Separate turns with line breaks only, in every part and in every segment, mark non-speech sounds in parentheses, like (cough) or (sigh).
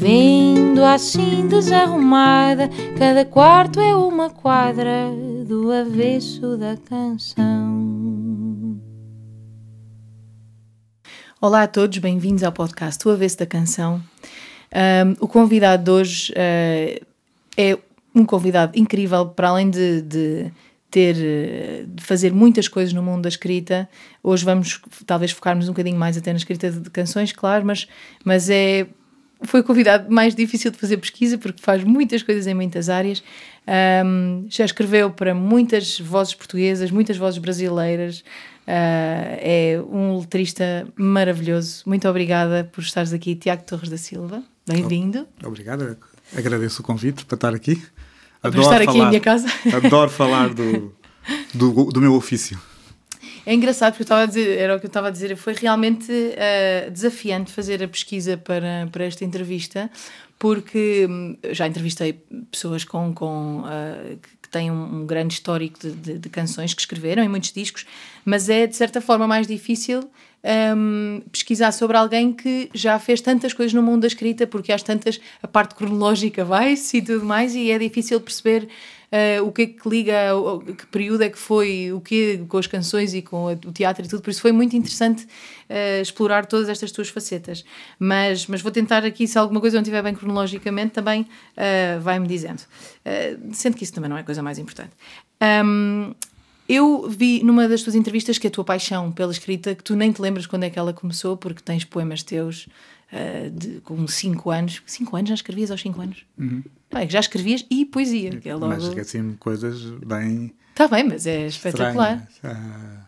Vendo assim desarrumada, cada quarto é uma quadra do avesso da canção.
Olá a todos, bem-vindos ao podcast O Avesso da Canção. Um, o convidado de hoje uh, é um convidado incrível, para além de, de ter de fazer muitas coisas no mundo da escrita. Hoje vamos talvez focarmos um bocadinho mais até na escrita de canções, claro, mas, mas é foi o convidado mais difícil de fazer pesquisa porque faz muitas coisas em muitas áreas. Um, já escreveu para muitas vozes portuguesas, muitas vozes brasileiras. Uh, é um letrista maravilhoso. Muito obrigada por estares aqui, Tiago Torres da Silva. Bem-vindo.
Obrigado, agradeço o convite para estar aqui.
Adoro para estar falar, aqui em minha casa.
Adoro falar do, do, do meu ofício.
É engraçado porque eu estava a dizer, era o que eu estava a dizer, foi realmente uh, desafiante fazer a pesquisa para, para esta entrevista, porque hum, já entrevistei pessoas com, com uh, que têm um, um grande histórico de, de, de, canções que escreveram em muitos discos, mas é de certa forma mais difícil um, pesquisar sobre alguém que já fez tantas coisas no mundo da escrita, porque às tantas a parte cronológica vai-se e tudo mais, e é difícil perceber uh, o que é que liga, o, que período é que foi, o que com as canções e com o teatro e tudo, por isso foi muito interessante uh, explorar todas estas tuas facetas. Mas, mas vou tentar aqui, se alguma coisa não estiver bem cronologicamente, também uh, vai-me dizendo. sendo que isso também não é a coisa mais importante. Um, eu vi numa das tuas entrevistas que a tua paixão pela escrita, que tu nem te lembras quando é que ela começou, porque tens poemas teus uh, de, com 5 anos. 5 anos já escrevias aos 5 anos? Uhum. Já escrevias e poesia. Que é logo...
Mas esqueci-me coisas bem.
Está bem, mas é espetacular.
Ah,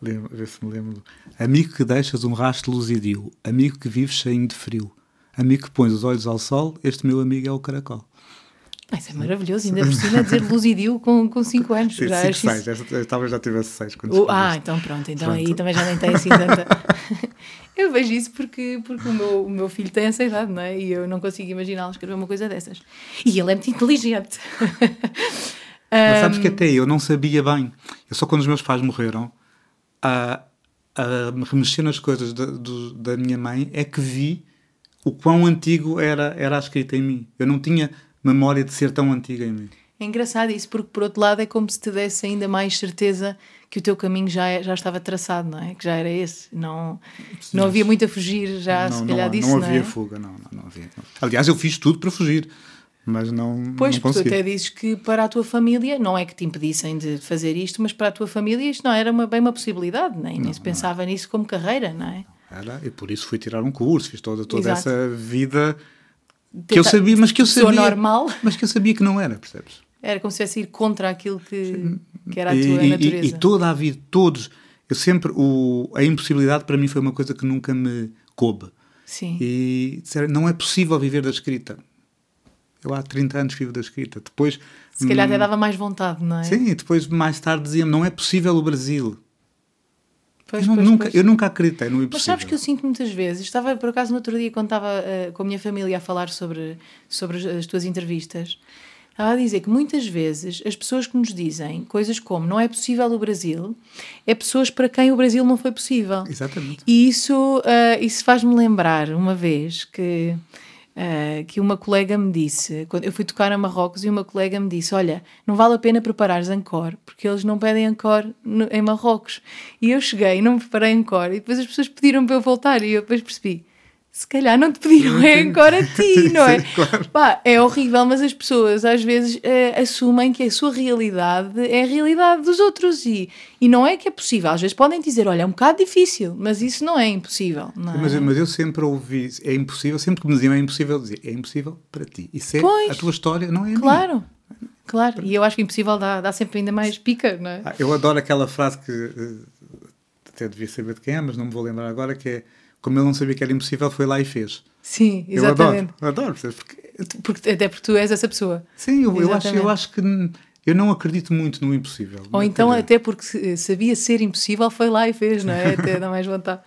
lembro, se me lembro. Amigo que deixas um rastro luzidio, amigo que vives cheio de frio, amigo que pões os olhos ao sol, este meu amigo é o caracol.
Mas é maravilhoso, ainda por cima dizer luzidio com 5 anos.
Sim, já cinco, seis, isso... talvez já tivesse 6 quando
uh, Ah, então pronto, então pronto. aí também já nem tem assim tanta. (laughs) eu vejo isso porque, porque o, meu, o meu filho tem essa idade, não é? E eu não consigo imaginá-lo escrever uma coisa dessas. E ele é muito inteligente. (laughs)
Mas sabes que até eu não sabia bem. Eu só quando os meus pais morreram, a, a remexer nas coisas da, do, da minha mãe, é que vi o quão antigo era, era a escrita em mim. Eu não tinha memória de ser tão antiga em mim.
É engraçado isso, porque por outro lado é como se te desse ainda mais certeza que o teu caminho já, é, já estava traçado, não é? Que já era esse. Não, não havia muito a fugir já, não, se calhar,
não,
disso.
Não havia não é? fuga, não, não, não havia. Aliás, eu fiz tudo para fugir, mas não.
Pois,
não
porque tu até dizes que para a tua família, não é que te impedissem de fazer isto, mas para a tua família isto não era uma, bem uma possibilidade, nem, nem se pensava nisso como carreira, não é?
Era, e por isso fui tirar um curso, fiz toda, toda essa vida que eu sabia, mas que eu sabia.
normal.
Mas que eu sabia que não era, percebes?
Era como se fosse ir contra aquilo que, que era a tua
e,
natureza.
E, e, toda a vida, todos. Eu sempre. O, a impossibilidade para mim foi uma coisa que nunca me coube.
Sim.
E disseram, não é possível viver da escrita. Eu há 30 anos vivo da escrita. Depois.
Se calhar hum, até dava mais vontade, não é?
Sim, e depois mais tarde diziam não é possível o Brasil. Pois, eu, pois, nunca, pois. eu nunca acreditei no impossível.
Mas sabes que eu sinto muitas vezes, estava por acaso no outro dia quando estava uh, com a minha família a falar sobre, sobre as, as tuas entrevistas, estava a dizer que muitas vezes as pessoas que nos dizem coisas como não é possível o Brasil, é pessoas para quem o Brasil não foi possível.
Exatamente.
E isso, uh, isso faz-me lembrar uma vez que Uh, que uma colega me disse, quando eu fui tocar a Marrocos e uma colega me disse: Olha, não vale a pena preparares Ancor, porque eles não pedem Ancor em Marrocos. E eu cheguei, não preparei Ancor, e depois as pessoas pediram para eu voltar, e eu depois percebi: se calhar não te pediram é agora a (laughs) ti, não é? Sim, claro. Pá, é horrível, mas as pessoas às vezes uh, assumem que a sua realidade é a realidade dos outros e, e não é que é possível. Às vezes podem dizer, olha, é um bocado difícil, mas isso não é impossível. Não é?
Mas, mas, eu sempre ouvi, é impossível, sempre que me diziam é impossível, dizer, é impossível para ti. Isso é pois, a tua história, não é a
Claro.
Minha.
Claro, e eu acho que impossível dá, dá sempre ainda mais pica, não é?
Ah, eu adoro aquela frase que uh, até devia saber de quem é, mas não me vou lembrar agora, que é como ele não sabia que era impossível, foi lá e fez.
Sim, exatamente.
Eu adoro, adoro porque...
porque... Até porque tu és essa pessoa.
Sim, eu, eu, acho, eu acho que eu não acredito muito no impossível.
Ou então, acredito. até porque sabia ser impossível, foi lá e fez, não é? Até dá mais vontade.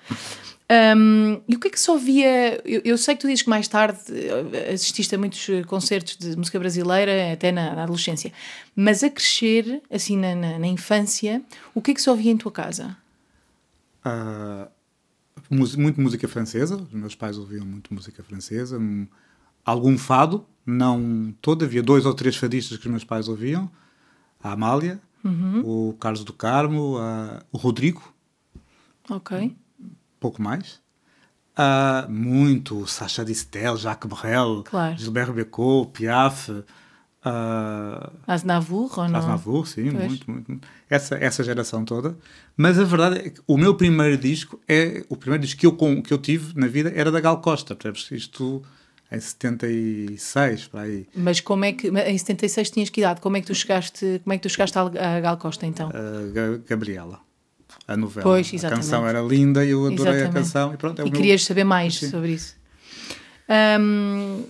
Um, e o que é que só via? Eu, eu, sei que tu dizes que mais tarde eh, assististe a muitos concertos de música brasileira, até na, na adolescência, mas a crescer, assim, na, na, na, infância, o que é que só via em tua casa?
Uh, muito música francesa, os meus pais ouviam muito música francesa, algum fado, não todo, havia dois ou três fadistas que os meus pais ouviam, a Amália, uhum. o Carlos do Carmo, a, o Rodrigo.
Ok
pouco mais. Uh, muito Sacha Distel, Jacques Brel, claro. Gilbert Bécaud, Piaf. Uh,
Aznavour ou não?
Aznavour, sim, muito, muito, muito, Essa, essa geração toda. Mas a verdade é que o meu primeiro disco, é o primeiro disco que eu, que eu tive na vida era da Gal Costa, percebes? Isto em 76, para aí.
Mas como é que, em 76 tinhas que idade? Como é que tu chegaste, como é que tu chegaste a Gal Costa então?
Uh, Gabriela a novela.
Pois, exatamente.
A canção era linda e eu adorei exatamente. a canção. E, pronto, é
e querias meu... saber mais Sim. sobre isso. Um,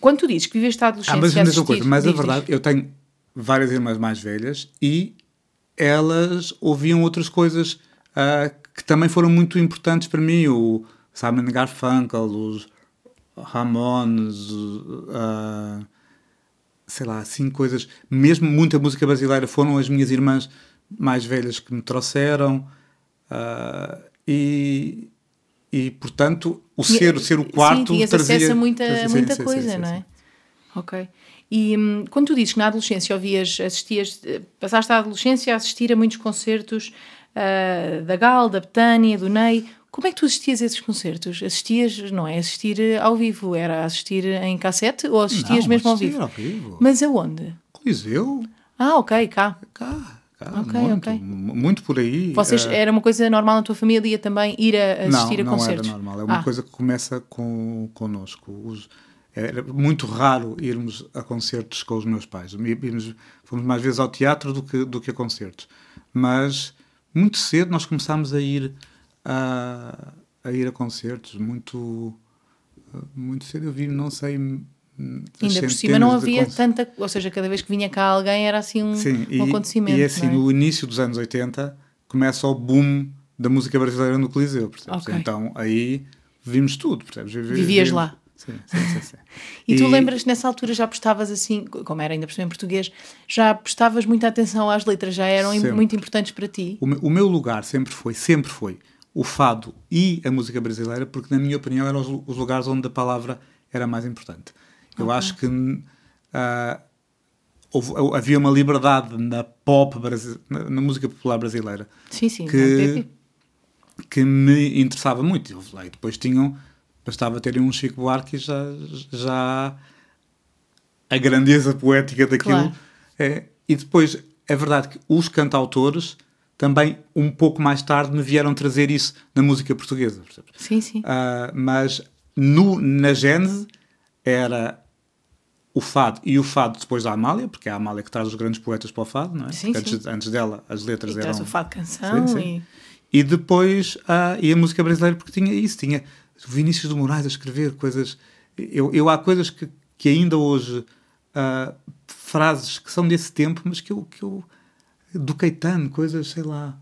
quando tu dizes que viveste a adolescência ah, mas, coisa,
mas a verdade, eu tenho várias irmãs mais velhas e elas ouviam outras coisas uh, que também foram muito importantes para mim. O Simon Garfunkel, os Ramones, uh, sei lá, assim coisas. Mesmo muita música brasileira foram as minhas irmãs mais velhas que me trouxeram. Uh, e, e, portanto, o ser, ser o quarto
sim, trazia... acesso a muita, trazia, muita sim, coisa, sim, não é? Ok. E hum, quando tu dizes que na adolescência ouvias, assistias, passaste a adolescência a assistir a muitos concertos uh, da Gal, da Betânia, do Ney, como é que tu assistias a esses concertos? Assistias, não é assistir ao vivo, era assistir em cassete ou assistias não, mesmo ao vivo?
ao vivo?
Mas aonde?
Coliseu.
Ah, ok, cá.
Cá. Ah, okay, muito, okay. muito por aí.
Vocês, uh, era uma coisa normal na tua família também ir a assistir
não,
a concertos?
Não, era normal. É uma ah. coisa que começa com, connosco. Os, era muito raro irmos a concertos com os meus pais. Irmos, fomos mais vezes ao teatro do que, do que a concertos. Mas muito cedo nós começámos a ir a, a ir a concertos. Muito, muito cedo eu vi, não sei
Ainda por cima não havia tanta. Ou seja, cada vez que vinha cá alguém era assim um, Sim, um e, acontecimento.
E assim, é? no início dos anos 80 começa o boom da música brasileira no Coliseu, percebes? Okay. Então aí vimos tudo, percebes?
Vivias lá.
Sim, sim, sim,
e, (laughs) e tu lembras nessa altura já prestavas assim, como era ainda por cima em português, já prestavas muita atenção às letras, já eram sempre. muito importantes para ti?
O, o meu lugar sempre foi, sempre foi o fado e a música brasileira, porque na minha opinião eram os, os lugares onde a palavra era mais importante. Eu okay. acho que uh, houve, havia uma liberdade na pop, na, na, música popular brasileira.
Sim, sim,
que, que me interessava muito. E depois tinham, bastava terem um Chico Buarque e já, já a grandeza poética daquilo. Claro. É, e depois, é verdade que os cantautores também, um pouco mais tarde, me vieram trazer isso na música portuguesa.
Sim, sim.
Uh, mas no, na gênese era o fado e o fado depois da Amália, porque é a Amália que traz os grandes poetas para o fado, não é?
Sim.
Antes, antes dela as letras e eram.
Traz o fado canção sim, sim.
E... e depois a, e a música brasileira, porque tinha isso, tinha Vinícius de Moraes a escrever coisas. Eu, eu há coisas que, que ainda hoje. Uh, frases que são desse tempo, mas que eu. Que eu do Caetano, coisas, sei lá.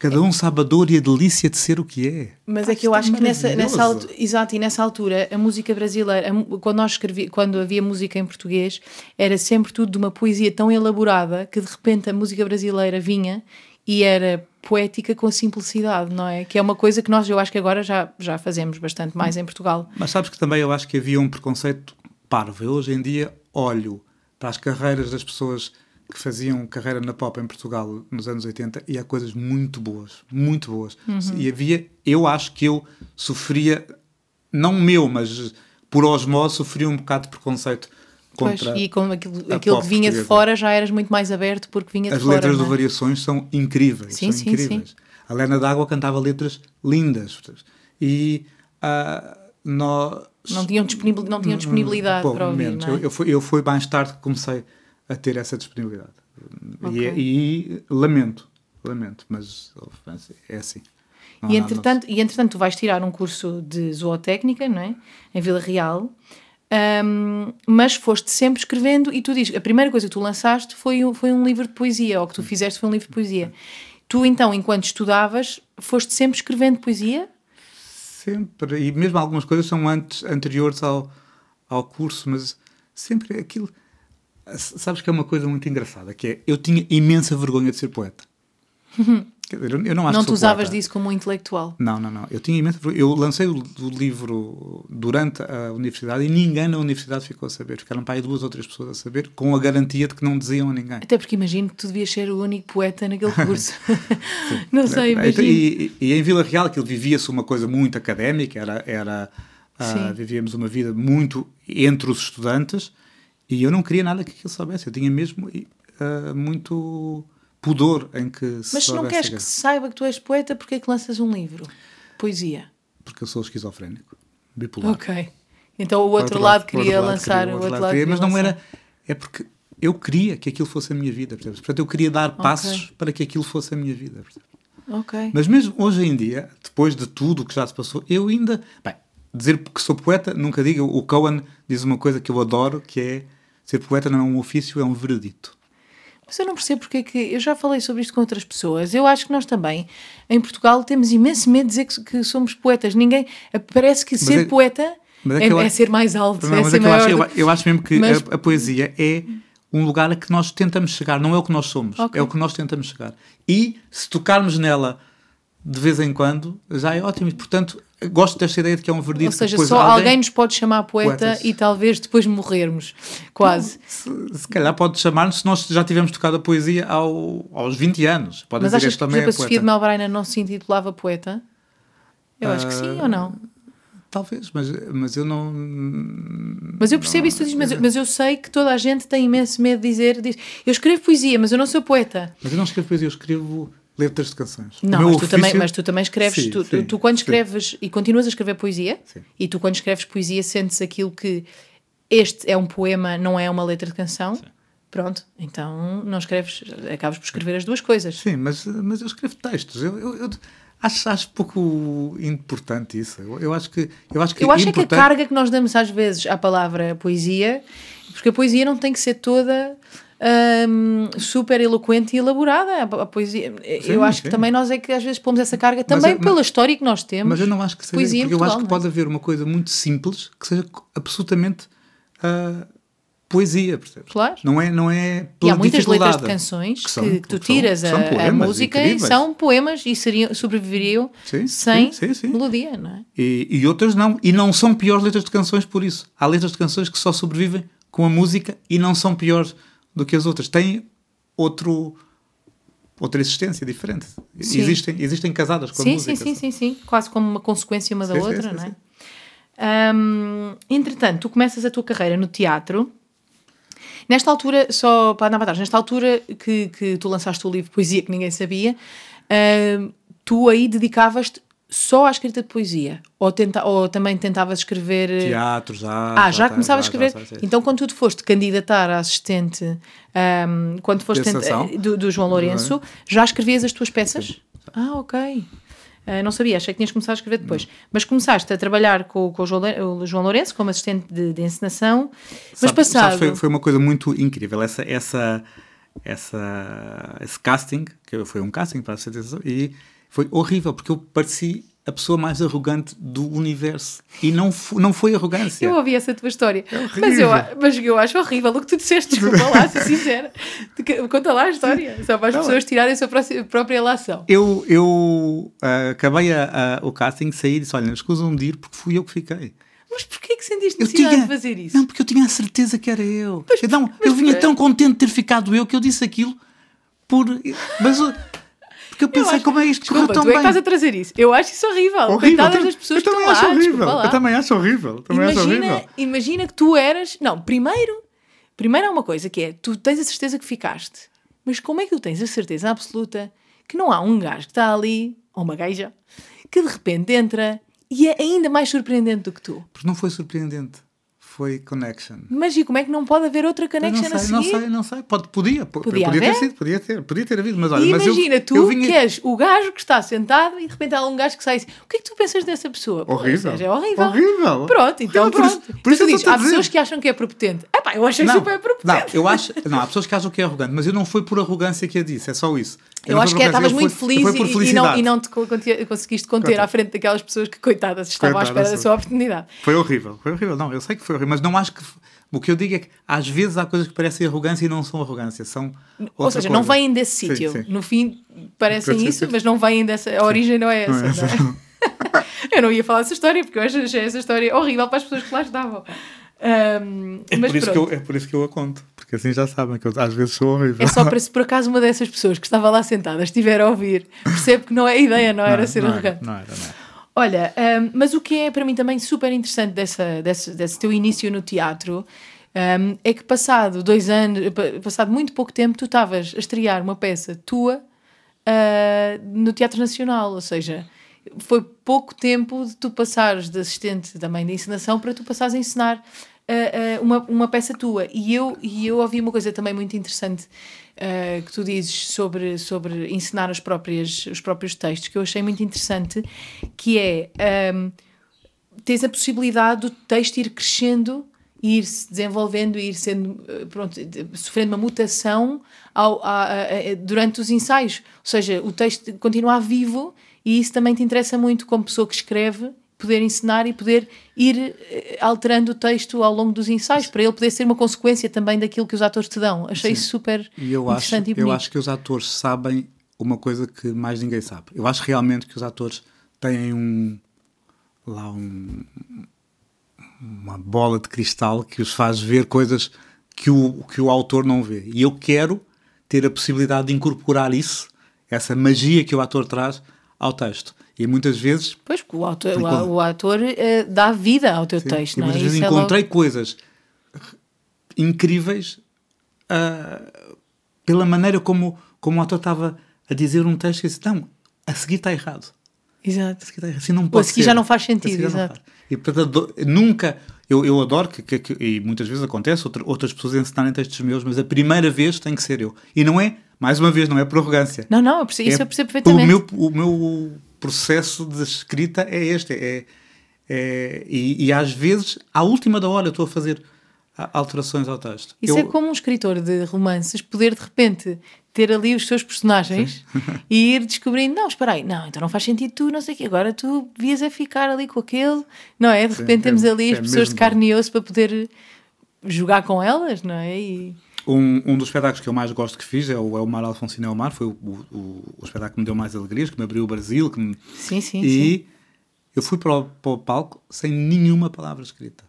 Cada um sabe a dor e a delícia de ser o que é.
Mas é que eu acho que nessa, nessa altura, exato, e nessa altura a música brasileira, a, quando nós escrevi, quando havia música em português, era sempre tudo de uma poesia tão elaborada que de repente a música brasileira vinha e era poética com simplicidade, não é? Que é uma coisa que nós, eu acho que agora já, já fazemos bastante mais em Portugal.
Mas sabes que também eu acho que havia um preconceito parvo. Eu hoje em dia olho para as carreiras das pessoas que faziam carreira na pop em Portugal nos anos 80 e há coisas muito boas, muito boas. Uhum. E havia, eu acho que eu sofria, não meu, mas por osmose, sofria um bocado de preconceito contra
pois, e com aquilo, aquilo que vinha portuguesa. de fora já eras muito mais aberto porque vinha de
As
fora.
As letras
do é?
Variações são incríveis, sim, são sim, incríveis. Sim. A Lena D'Água cantava letras lindas e uh, nós...
Não tinham, disponibil, não tinham disponibilidade para ouvir, não é?
eu, eu, fui, eu fui mais tarde que comecei a ter essa disponibilidade. Okay. E, e, lamento, lamento, mas é assim. Não
e,
nada
entretanto, e entretanto, tu vais tirar um curso de zootécnica, não é? Em Vila Real. Ahm, mas foste sempre escrevendo e tu dizes, a primeira coisa que tu lançaste foi, um- foi um livro de poesia, ou que tu fizeste foi um livro de poesia. Tu então, enquanto estudavas, foste sempre escrevendo poesia?
Sempre. E mesmo algumas coisas são antes, anteriores ao, ao curso, mas sempre aquilo. Sabes que é uma coisa muito engraçada, que é eu tinha imensa vergonha de ser poeta. (laughs) Dizer, eu, não acho
não te usavas
poeta.
disso como um intelectual.
Não, não, não. Eu tinha imensa. Eu lancei o, o livro durante a universidade e ninguém na universidade ficou a saber. Ficaram para aí duas ou três pessoas a saber, com a garantia de que não diziam a ninguém.
Até porque imagino que tu devias ser o único poeta naquele (laughs) curso. não sei,
Então,
imagino.
E, e em Vila Real aquilo vivia-se uma coisa muito académica, era, era
Sim.
vivíamos uma vida muito entre os estudantes e eu não queria nada que aquilo soubesse. Eu tinha mesmo ah, muito pudor em que se
Mas se não queres que se saiba que tu és poeta, porque é que lanças um livro? Poesia.
Porque eu sou esquizofrénico, bipolar.
Ok. Então o outro,
Para
lado,
o
queria
lado
lançar,
queria,
o outro
lado
lado
queria, mas não era. É porque eu queria que aquilo fosse a minha vida, percebes? Portanto, eu queria dar passos para que aquilo fosse a minha vida. percebes?
Ok.
Mas mesmo hoje em dia, depois de tudo o que já se passou, eu ainda. Bem, dizer que sou poeta, nunca digo. O Cohen diz uma coisa que eu adoro, que é ser poeta não é um ofício, é um veredito.
Mas eu não percebo porque é que. Eu já falei sobre isto com outras pessoas. Eu acho que nós também, em Portugal, temos imenso medo de dizer que, que somos poetas. Ninguém. Parece que ser
é-
poeta
mas é
é, é ser mais alto,
Não,
é
mas
ser
é que eu,
maior.
acho,
do-
eu, eu acho mesmo que
Mas-
a, a poesia é um lugar a que nós tentamos chegar, não é o que nós somos,
Ok.
é o que nós tentamos chegar. E se tocarmos nela de vez em quando, já é ótimo. E, portanto, gosto desta ideia de que é um veredito.
Ou seja, só alguém... nos pode chamar poeta
Poetas.
e talvez depois morrermos. Quase.
Se, se calhar pode chamar-nos se nós já tivermos tocado a poesia ao, aos 20 anos. Pode
Mas
dizer
achas que, por
também
exemplo,
é
a Sofia de Melbraina não se intitulava poeta? Eu acho que sim
Ah,
ou não?
Talvez, mas, mas eu não.
Mas eu percebo isso que tu dizes, mas, eu- mas eu sei que toda a gente tem imenso medo de dizer, diz, eu escrevo poesia, mas eu não sou poeta.
Mas eu não escrevo poesia, eu escrevo letras de canções.
Não, mas tu, também,
ofício-
mas tu também escreves,
Sim,
tu,
sim,
tu quando
sim.
escreves e continuas a escrever poesia,
Sim.
e tu quando escreves poesia sentes aquilo que este é um poema, não é uma letra de canção, pronto, então não escreves, acabas por escrever as duas coisas.
Sim, mas, mas eu escrevo textos. Eu, eu- eu acho, acho pouco importante isso. Eu, eu acho que. Eu acho que,
Eu acho é que a
importante-
carga que nós damos às vezes à palavra poesia, porque a poesia não tem que ser toda hum, super eloquente e elaborada. A, a poesia, eu acho que
sim.
também nós é que às vezes pomos essa carga
Mas
também
mas-
pela história que nós temos.
Mas eu não acho que seja.
poesia
Porque eu acho
Portugal,
que
não é?
pode haver uma coisa muito simples que seja absolutamente ah, poesia, percebes?
Claro.
Não é, não é
E
pela
há muitas letras de canções que,
são-
que tu tiras
são
a, a música e
incríveis.
são poemas e seriam, sobreviveriam
Sim,
sem
sim, sim, sim.
melodia, não é?
E, e outras não. E não são piores letras de canções por isso. Há letras de canções que só sobrevivem com a música e não são piores do que as outras. Têm outro, outra existência diferente.
Sim.
Existem, existem casadas com a
Sim,
música.
sim, sim, sim, sim. Quase como uma consequência uma da
Sim,
outra,
sim,
não é? Hum, entretanto, tu começas a tua carreira no teatro. Nesta altura, só para andar para trás, nesta altura que, que tu lançaste o livro Poesia que ninguém sabia, hum, tu aí dedicavas-te só à escrita de poesia? Ou, tenta, ou também tentavas escrever. eh,
Teatro, já.
Ah, já,
tá,
começavas a
já,
escrever.
já, já, já.
Então, quando tu te foste candidatar a assistente, hum, quando foste
Ascensão.
do, do João Lourenço, já escrevias as tuas peças? Ah, ok. Ah, não sabia, achei que tinhas começado a escrever depois. Mas começaste a trabalhar com, com o, João, o João Lourenço como assistente de, de encenação. Mas
Sabe-
passado.
sabes, foi, foi uma coisa muito incrível. Essa, essa, essa, esse casting, que foi um casting para a e foi horrível, porque eu pareci a pessoa mais arrogante do universo. E não, não foi arrogância.
Eu ouvi essa tua história.
É
mas, eu, mas eu acho horrível o que tu disseste. Desculpa lá, ser sincera. Conta lá a história. Só para as
Não,
pessoas tirarem a sua própria relação.
Eu, eu ah, acabei a- a- o casting, saí e disse: Olha, escusam de ir porque fui eu que fiquei.
Mas porquê que sentiste necessidade
tinha,
de fazer isso?
Não, porque eu tinha a certeza que era eu. eu, não,
mas
eu vinha tão contente de ter ficado eu que eu disse aquilo por. Mas porque eu
Eu
pensei
acho-
como é isto
Desculpa,
correu tão
tu é que estás a trazer isso. Eu acho isso horrível.
Horrível.
Coitadas
Eu
das pessoas
eu
que
também
estão
acho
lá.
horrível.
lá.
Eu também acho horrível. Também acho
Imagina,
horrível.
imagina que tu eras. Não, primeiro, primeiro há uma coisa que é: tu tens a certeza que ficaste, mas como é que tu tens a certeza absoluta que não há um gajo que está ali, ou uma gaja, que de repente entra e é ainda mais surpreendente do que tu?
Porque não foi surpreendente. Foi Connection.
Mas e como é que não pode haver outra Connection
não sei,
a seguir?
Não sei, não sei. Pode, podia,
Podia
podia, ter sido, podia ter, podia ter havido, mas olha,
E
mas
imagina,
eu,
tu
eu vinha,
que és o gajo que está sentado e de repente há um gajo que sai assim. O que é que tu pensas dessa pessoa?
Horrível.
seja, É horrível.
Horrível.
Pronto, então
Horrível, por isso-
pronto.
por isso
tu
eu
dizes, há pessoas que acham que é prepotente. É pá, eu achei
não,
super prepotente.
não, eu acho, não, há pessoas que acham que é arrogante, mas eu não foi por arrogância que a disse, é só isso.
Eu
não
acho que é, estavas
eu
muito feliz e, e não, e não te conseguiste conter
Coitado.
à frente daquelas pessoas que, coitadas, estavam à espera da sua oportunidade.
Foi horrível, foi horrível. Não, eu sei que foi horrível, mas não acho que. O que eu digo é que às vezes há coisas que parecem arrogância e não são arrogância, são.
Ou seja, não
coisa.
vêm desse
Sim,
sítio.
sim.
No fim, parecem
ser,
isso,
sim.
mas não vêm dessa. A origem não é essa.
Não é essa,
não (laughs) é? eu não ia falar essa história porque eu achei essa história horrível para as pessoas que lá estavam. Ahm,
É por, isso que eu, é por isso que eu a conto, porque assim já sabem que eu às vezes sou horrível.
É só para (laughs) se por acaso uma dessas pessoas que estava lá sentada estiver a ouvir, percebe que não é a ideia, não, era ser
não
arrogante.
Não era, não era.
Olha, hum, mas o que é para mim também super interessante dessa, desse, desse teu início no teatro hum, é que passado dois anos, pa- passado muito pouco tempo, tu estavas a estrear uma peça tua ah, no Teatro Nacional, ou seja, foi pouco tempo de tu passares de assistente também de encenação para tu passares a encenar uma, uma peça tua. E eu, e eu ouvi uma coisa também muito interessante ah, que tu dizes sobre, sobre ensinar as próprias, os próprios textos, que eu achei muito interessante, que é ahm, tens a possibilidade do texto ir crescendo ir se desenvolvendo ir sendo eh, pronto, sofrendo uma mutação ao, a- a- a- durante os ensaios. Ou seja, o texto continuar vivo e isso também te interessa muito como pessoa que escreve poder ensinar e poder ir eh, alterando o texto ao longo dos ensaios para ele poder ser uma consequência também daquilo que os atores te dão. Achei isso super
E eu acho,
interessante e bonito.
eu acho que os atores sabem uma coisa que mais ninguém sabe. Eu acho realmente que os atores têm um lá um, uma bola de cristal que os faz ver coisas que o, que o autor não vê. E eu quero ter a possibilidade de incorporar isso, essa magia que o ator traz ao texto. E muitas vezes
Pois, o autor, o, o ator eh, dá vida ao teu
Sim,
texto,
e
não é?
muitas vezes
Isso é logo-
encontrei coisas incríveis ah, pela maneira como, como o ator estava a dizer um texto e disse, não, a seguir está errado.
Exato.
A seguir está errado. Assim não
Ou a
pode
seguir
ser.
já não faz sentido, exato.
faz. E portanto, nunca, eu, eu adoro que, que- que- e muitas vezes acontece, outra- outras pessoas ensinarem textos meus, mas a primeira vez tem que ser eu. E não é, mais uma vez, não é por arrogância.
Não, não, eu percebo, isso
É
eu percebo perfeitamente.
meu, o meu processo de escrita é este. É, é- e, e às vezes, à última da hora, eu estou a fazer alterações ao texto.
Isso
eu,
é como um escritor de romances poder de repente ter ali os seus personagens (laughs) e ir descobrindo, não, espera aí, não, então não faz sentido tu, não sei o quê, agora tu devias é ficar ali com aquele, não é? De repente
é-
temos ali
é
as pessoas de carne e osso para poder jogar com elas, não é? E,
Um, um dos espetáculos que eu mais gosto que fiz é o, é o Mar Alfonsino é o Mar, foi o, o, o espetáculo que me deu mais alegrias, que me abriu o Brasil. Que me-
sim, sim,
e
sim.
eu fui para o, para o palco sem nenhuma palavra escrita.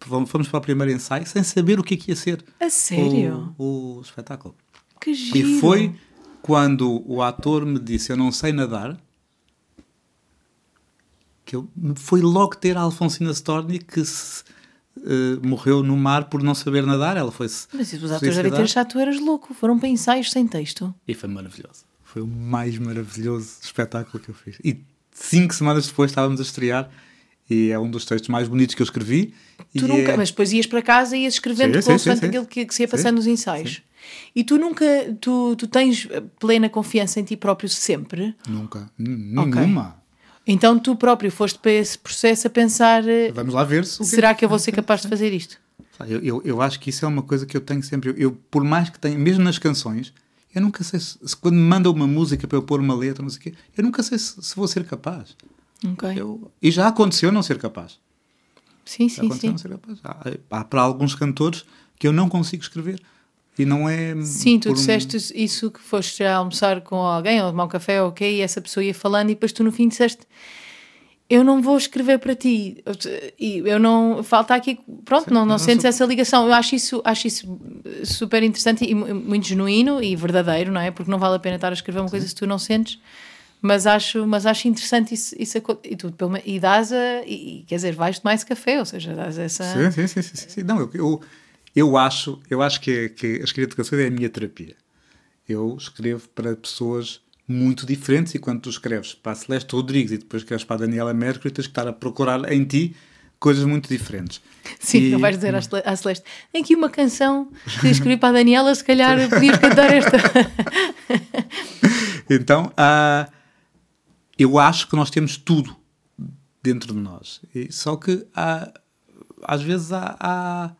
Fomos fomos para o primeiro ensaio sem saber o que é que ia ser
A sério?
o, o espetáculo.
Que giro.
E foi quando o ator me disse eu não sei nadar que eu, foi logo ter a Alfonsina Storni que se, eh, morreu no mar por não saber nadar. Ela foi se
Mas os atores devem ter achado tu eras louco, foram para ensaios sem texto.
E foi maravilhoso. Foi o mais maravilhoso espetáculo que eu fiz. E cinco semanas depois estávamos a estrear e é um dos textos mais bonitos que eu escrevi.
Tu nunca,
é-
mas depois ias para casa e ias escrevendo
Sim, sim,
consoante
sim, sim.
aquilo que, que se ia
Sim,
passando nos ensaios. E tu nunca, tu, tu tens plena confiança em ti próprio sempre?
Nunca. N- Nenhuma.
Então tu próprio foste para esse processo a pensar: eh,
Vamos lá ver se. o
será que eu vou ser capaz de fazer isto?
Eu, eu, eu acho que isso é uma coisa que eu tenho sempre. Eu, eu, por mais que tenha, mesmo nas canções, eu nunca sei se, se quando me mandam uma música para eu pôr uma letra, não sei o quê, eu nunca sei se, se vou ser capaz.
Ok.
Eu, e já aconteceu não ser capaz.
Sim,
Já
sim,
aconteceu
sim.
não ser capaz. Há, há para alguns cantores que eu não consigo escrever. E não é.
Sim, tu
por um-
disseste isso que foste a almoçar com alguém ou tomar um café, ok, e essa pessoa ia falando e depois tu no fim disseste eu não vou escrever para ti e eu não, falta aqui pronto, não, não,
não
sentes
sou-
essa ligação eu acho isso, acho isso super interessante e mu- muito genuíno e verdadeiro, não é? Porque não vale a pena estar a escrever uma coisa se tu não sentes mas acho, mas acho interessante isso, isso e tu pelo e dás a, e, quer dizer, vais tomar esse café, ou seja, dás essa
Sim, sim, sim, sim, sim, sim. Não, eu, eu, eu acho, eu acho que, que a escrita de canções é a minha terapia. Eu escrevo para pessoas muito diferentes e quando tu escreves para a Celeste Rodrigues e depois escreves para a Daniela Mercury, tens que estar a procurar em ti coisas muito diferentes.
Sim, e... não vais dizer à Celeste, tem aqui uma canção que escrevi para a Daniela, se calhar podias cantar esta. (laughs)
então, uh, eu acho que nós temos tudo dentro de nós. E, só que há, às vezes há, há,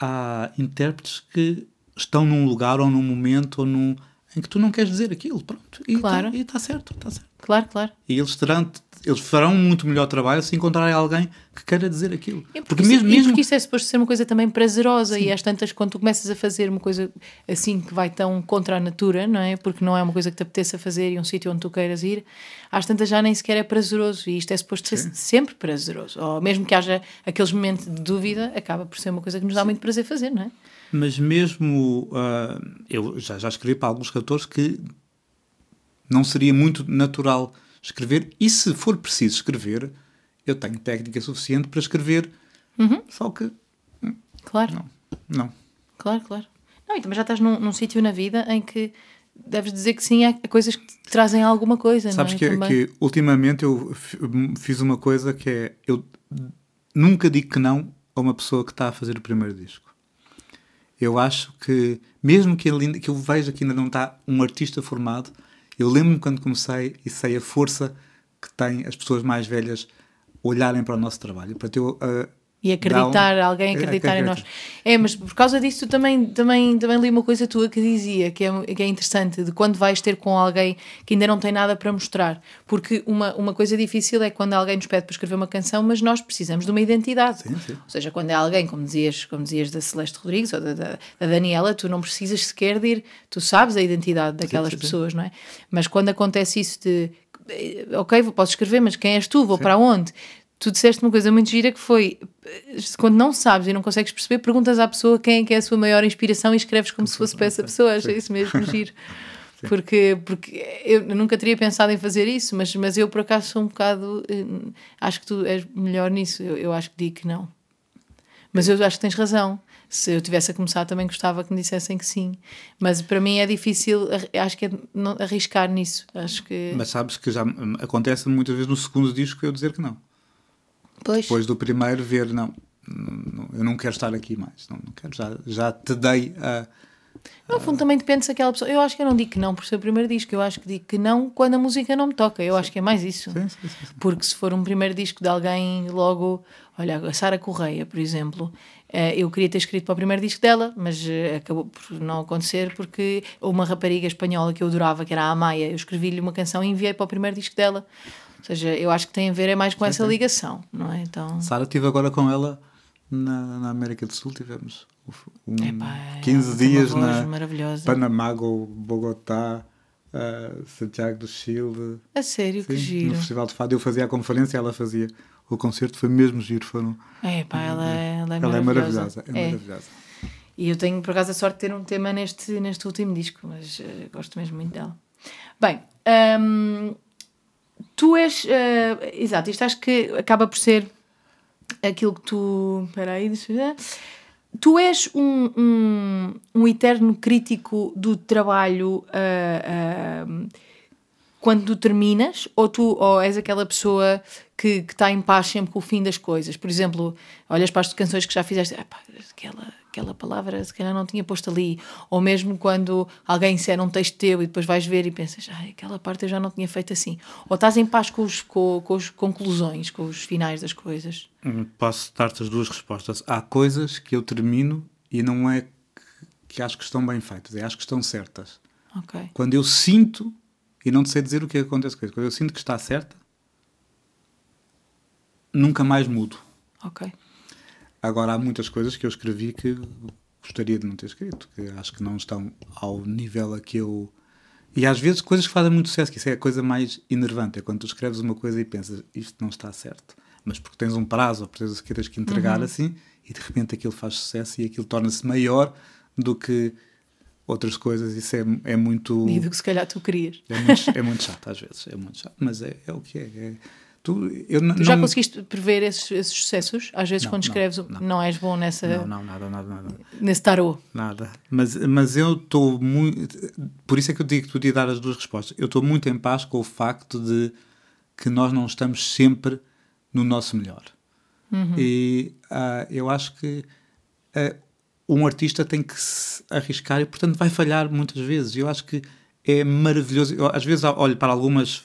há intérpretes que estão num lugar ou num momento ou num, em que tu não queres dizer aquilo, pronto. E
claro.
está certo, está certo.
Claro, claro.
E eles terão, eles farão muito melhor trabalho se encontrarem alguém que queira dizer aquilo.
É porque, porque mesmo, isso, mesmo... porque isso é suposto ser uma coisa também prazerosa Sim. e às tantas, quando tu começas a fazer uma coisa assim que vai tão contra a natura, não é? Porque não é uma coisa que te apeteça fazer e um sítio onde tu queiras ir, às tantas já nem sequer é prazeroso e isto é suposto ser sempre prazeroso. Ou mesmo que haja aqueles momentos de dúvida, acaba por ser uma coisa que nos dá Sim. muito prazer fazer, não é?
Mas mesmo, uh, eu já, já escrevi para alguns cantores que não seria muito natural escrever, e se for preciso escrever, eu tenho técnica suficiente para escrever,
uhum.
só que.
Hum, claro.
Não. não.
Claro, claro. Não, e também já estás num, num sítio na vida em que deves dizer que sim a coisas que te trazem alguma coisa,
Sabes
não
é? que, que ultimamente eu fiz uma coisa que é. Eu nunca digo que não a uma pessoa que está a fazer o primeiro disco. Eu acho que, mesmo que, ele, que eu veja que ainda não está um artista formado, eu lembro-me quando comecei e sei a força que têm as pessoas mais velhas olharem para o nosso trabalho. Portanto, eu uh,
e acreditar, um... alguém (laughs) acreditar em nós. É, mas por causa disso também, também, também li uma coisa tua que dizia que é, que é interessante, de quando vais ter com alguém que ainda não tem nada para mostrar. Porque uma, uma coisa difícil é quando alguém nos pede para escrever uma canção, mas nós precisamos de uma identidade.
Sim, sim.
Ou seja, quando é alguém, como dizias, como dizias da Celeste Rodrigues ou da, da, da Daniela, tu não precisas sequer de ir, tu sabes a identidade daquelas sim, pessoas, não é? Mas quando acontece isso de ok, posso escrever, mas quem és tu? Vou para onde? Tu disseste uma coisa muito gira que foi quando não sabes e não consegues perceber, perguntas à pessoa quem é que é a sua maior inspiração e escreves como se fosse para essa pessoa. Achei isso mesmo giro. (laughs) Porque, porque eu nunca teria pensado em fazer isso, mas, mas eu por acaso sou um bocado. Eh, acho que tu és melhor nisso. Eu, eu acho que digo que não. Mas eu acho que tens razão. Se eu tivesse a começar, também gostava que me dissessem que sim. Mas para mim é difícil, acho que é arriscar nisso. Acho que...
Mas sabes que já acontece muitas vezes no segundo disco eu dizer que não.
Pois.
Depois do primeiro, ver, não, não, eu não quero estar aqui mais, não, não quero, já, já te dei a.
No fundo, também depende se aquela pessoa. Eu acho que eu não digo que não por ser o primeiro disco, eu acho que digo que não quando a música não me toca. Eu sim. acho que é mais isso.
Sim, sim,
Porque se for um primeiro disco de alguém, logo. Olha, a Sara Correia, por exemplo, eh, eu queria ter escrito para o primeiro disco dela, mas eh, acabou por não acontecer porque uma rapariga espanhola que eu adorava, que era a Amaya, eu escrevi-lhe uma canção e enviei para o primeiro disco dela. Ou seja, eu acho que tem a ver é mais com sim, essa sim. ligação, não é? Então...
Sara, estive agora com ela na, na América do Sul, tivemos um, Epá, 15 dias na Panamá, Bogotá, uh, Santiago do Chile.
A sério,
sim,
que giro.
No Festival de Fado eu fazia a conferência ela fazia o concerto, foi mesmo giro. Foram,
é, pá, ela, é, ela, é,
ela
é
maravilhosa. É, é maravilhosa.
E eu tenho, por acaso, a sorte de ter um tema neste, neste último disco, mas uh, gosto mesmo muito dela. Bem, um, tu és. Uh, exato, isto acho que acaba por ser aquilo que tu. Espera aí, deixa eu ver. Tu és um, um, um eterno crítico do trabalho uh, uh, quando tu terminas, ou tu ou és aquela pessoa que, está em paz sempre com o fim das coisas? Por exemplo, olhas para as canções que já fizeste, aquela aquela palavra se calhar não tinha posto ali. Ou mesmo quando alguém insere um texto teu e depois vais ver e pensas, ah, aquela parte eu já não tinha feito assim. Ou estás em paz com, os, com, com as conclusões, com os finais das coisas?
Hum, posso dar-te as duas respostas. Há coisas que eu termino e não é que, acho que estão bem feitas, é acho que estão certas.
Okay.
Quando eu sinto, e não te sei dizer o que acontece com isso, quando eu sinto que está certa, nunca mais mudo.
Ok.
Agora, há muitas coisas que eu escrevi que gostaria de não ter escrito, que acho que não estão ao nível a que eu. E às vezes coisas que fazem muito sucesso, que isso é a coisa mais enervante, é quando tu escreves uma coisa e pensas isto não está certo, mas porque tens um prazo ou porque tens, tens que entregar uhum. assim, e de repente aquilo faz sucesso e aquilo torna-se maior do que outras coisas, isso é, é muito.
E do que se calhar tu querias.
É muito, é (laughs) muito chato às vezes, é muito chato, mas é, é o que é. é
Tu, eu tu já conseguiste prever esses, esses sucessos? Às vezes, não, quando escreves, não, não. não, és bom nessa.
Não, não, nada, nada, nada.
Nesse tarô.
Nada. Mas, mas eu estou muito. Por isso é que eu digo que podia dar as duas respostas. Eu estou muito em paz com o facto de que nós não estamos sempre no nosso melhor. Uhum. E uh, eu acho que uh, um artista tem que se arriscar e, portanto, vai falhar muitas vezes. Eu acho que é maravilhoso. Eu, às vezes olho para algumas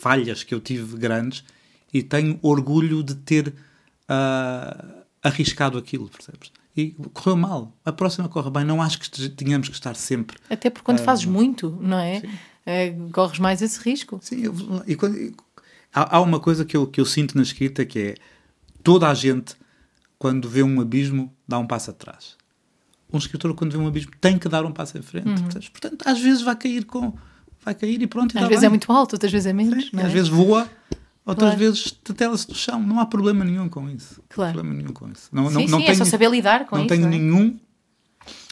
falhas que eu tive grandes e tenho orgulho de ter uh, arriscado aquilo, percebes? E correu mal. A próxima corre bem. Não acho que tenhamos que estar sempre.
Até porque quando fazes muito, não é? é? corres mais esse risco.
Sim, eu, e quando, há, há, uma coisa que eu, que eu sinto na escrita que é toda a gente, quando vê um abismo, dá um passo atrás. Um escritor, quando vê um abismo, tem que dar um passo em frente. Uhum. Portanto, às vezes vai cair com. Vai cair e pronto. E
às vezes bem. é muito alto, outras vezes é menos.
é? Às vezes voa, outras claro. vezes tetela-se do chão. Não há problema nenhum com isso.
Claro.
Não problema nenhum com isso. Não,
sim, não, não sim, tenho, é só saber lidar com
não
isso.
Não tenho nenhum.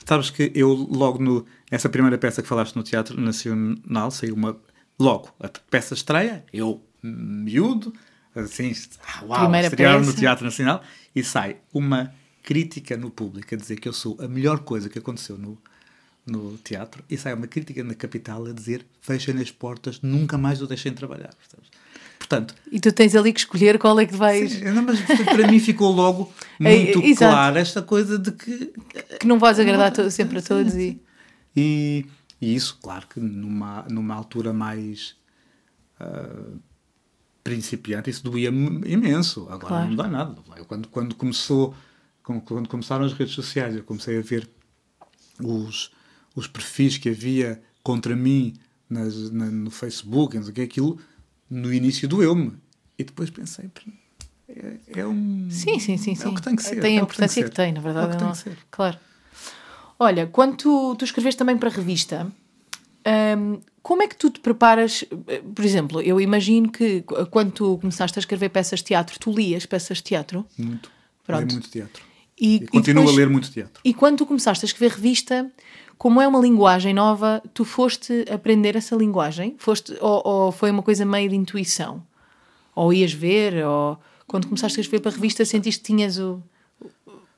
Sabes que eu, logo no. Essa primeira peça que falaste no Teatro Nacional, saiu uma. Logo, a peça estreia, eu, miúdo, assim, ah, uau, Primeira estrearam no Teatro Nacional e sai uma crítica no público a dizer que eu sou a melhor coisa que aconteceu no, no teatro e sai uma crítica na capital a dizer fechem as portas, nunca mais o deixem trabalhar. Portanto,
e tu tens ali que escolher qual é que vais.
Sim, não, mas para mim ficou logo (laughs) muito é, claro esta coisa de que.
Que não vais agradar não, sempre a todos.
E... e... E, isso, claro que numa, numa altura mais. Uh, principiante, isso doía imenso. Agora claro. não dá nada. Eu, quando, quando, começou, quando começaram as redes sociais, eu comecei a ver os, os perfis que havia contra mim nas, na, no Facebook, não sei o que, aquilo no início doeu-me. E depois pensei, é, é, um.
Sim, sim, sim.
É
sim.
o que tem que ser.
Tem
a
é importância que, que, tem, na verdade.
É o que tem que ser.
Claro. Olha, quando tu, tu escreves também para a revista, um, como é que tu te preparas? Por exemplo, eu imagino que quando tu começaste a escrever peças de teatro, tu lias peças de teatro?
Muito. Pronto. Leio muito teatro. E, e continuo depois, a ler muito teatro.
E quando tu começaste a escrever revista, como é uma linguagem nova, tu foste aprender essa linguagem? Foste, ou, ou foi uma coisa meio de intuição? Ou ias ver? Ou quando começaste a escrever para a revista, sentiste que tinhas o,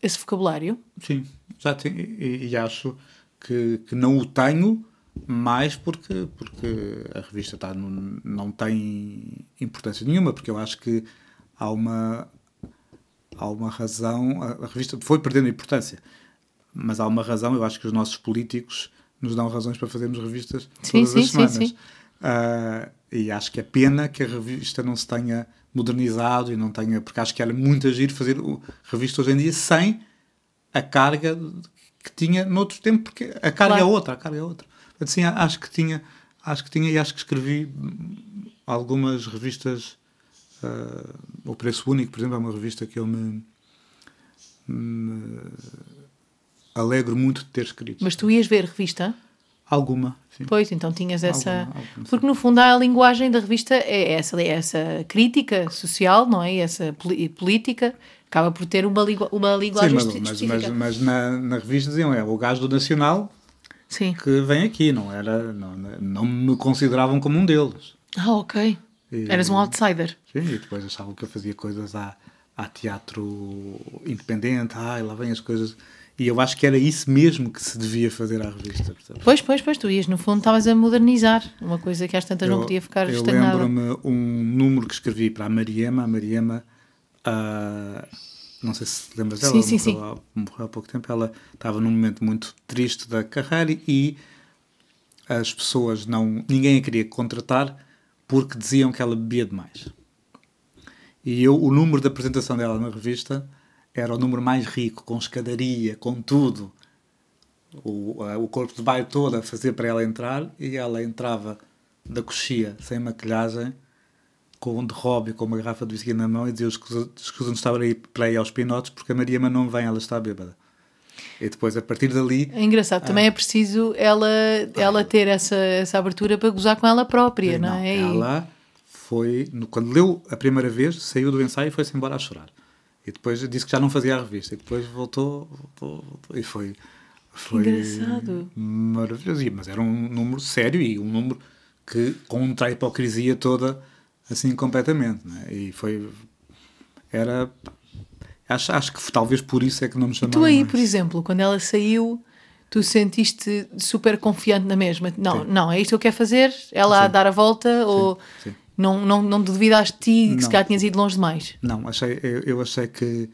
esse vocabulário?
Sim, já tenho, e, e acho que, que não o tenho mais porque, porque a revista tá, não, não tem importância nenhuma, porque eu acho que há uma, há uma razão, a, a revista foi perdendo importância, mas há uma razão, eu acho que os nossos políticos nos dão razões para fazermos revistas sim, todas sim, as semanas. Sim, sim. Uh, e acho que é pena que a revista não se tenha modernizado e não tenha, porque acho que era muito agir fazer revista hoje em dia sem a carga que tinha noutro tempo, porque a carga é claro. é outra, a carga é outra. Assim, acho que tinha, acho que tinha e acho que escrevi algumas revistas. Uh, o Preço Único, por exemplo, é uma revista que eu me, me alegro muito de ter escrito.
Mas tu ias ver revista?
Alguma, sim.
Pois, então tinhas essa. Alguma, alguma, Porque no fundo a linguagem da revista é essa, é essa crítica social, não é? Essa política. Acaba por ter uma, uma linguagem sim,
mas, mas, mas, mas, na, na revista diziam, é o gajo do Nacional
Sim.
que vem aqui, não era, não, não me consideravam como um deles.
Ah, ok. E, Eras um outsider.
Sim, e depois achavam que eu fazia coisas a, a teatro independente, ah, lá vem as coisas. E eu acho que era isso mesmo que se devia fazer à revista. Portanto.
Pois, pois, pois, tu ias, no fundo, estavas a modernizar, uma coisa que às tantas eu, não podia ficar
eu
estagnada.
Eu lembro-me um número que escrevi para a Mariema, a Mariema, uh, não sei se lembras dela, sim, sim, sim. morreu há pouco tempo, ela estava num momento muito triste da carreira e as pessoas não, ninguém a queria contratar porque diziam que ela bebia demais. E eu, o número de apresentação dela na revista era o número mais rico, com escadaria, com tudo. O, o corpo de baile todo a fazer para ela entrar e ela entrava da coxia, sem maquilhagem, com um derrobe com uma garrafa de whisky na mão e dizia escusa-nos estar aí para ir aos pinotes porque a Maria mas não vem, ela está bêbada. E depois, a partir dali.
É engraçado, também é preciso ela, ela ter essa, essa abertura para gozar com ela própria, não, não é?
Ela foi. Quando leu a primeira vez, saiu do ensaio e foi-se embora a chorar. E depois disse que já não fazia a revista. E depois voltou, voltou, voltou e foi. Foi
Engraçado.
maravilhoso. Mas era um número sério e um número que contra a hipocrisia toda assim completamente. Né? E foi. Era. Acho, acho que talvez por isso é que não me chamaram.
Tu aí,
mais.
por exemplo, quando ela saiu, tu sentiste super confiante na mesma? Não, sim. não, é isto que eu quero fazer, ela sim. a dar a volta sim, ou. Sim. Não, não, não duvidaste de ti que se calhar tinhas ido longe demais?
Não, achei, eu, eu achei que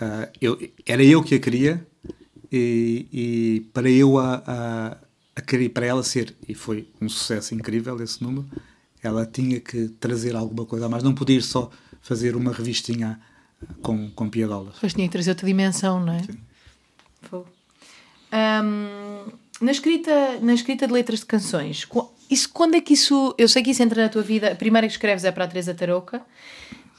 uh, eu, era eu que a queria e, e para eu a, a, a querer, para ela ser, e foi um sucesso incrível esse número, ela tinha que trazer alguma coisa, mas não podia só fazer uma revistinha com, com piadolas.
Pois tinha que trazer outra dimensão, não é? Sim. Um, na, escrita, na escrita de letras de canções, isso, quando é que isso. Eu sei que isso entra na tua vida. A primeira que escreves é para a Teresa Tarouca,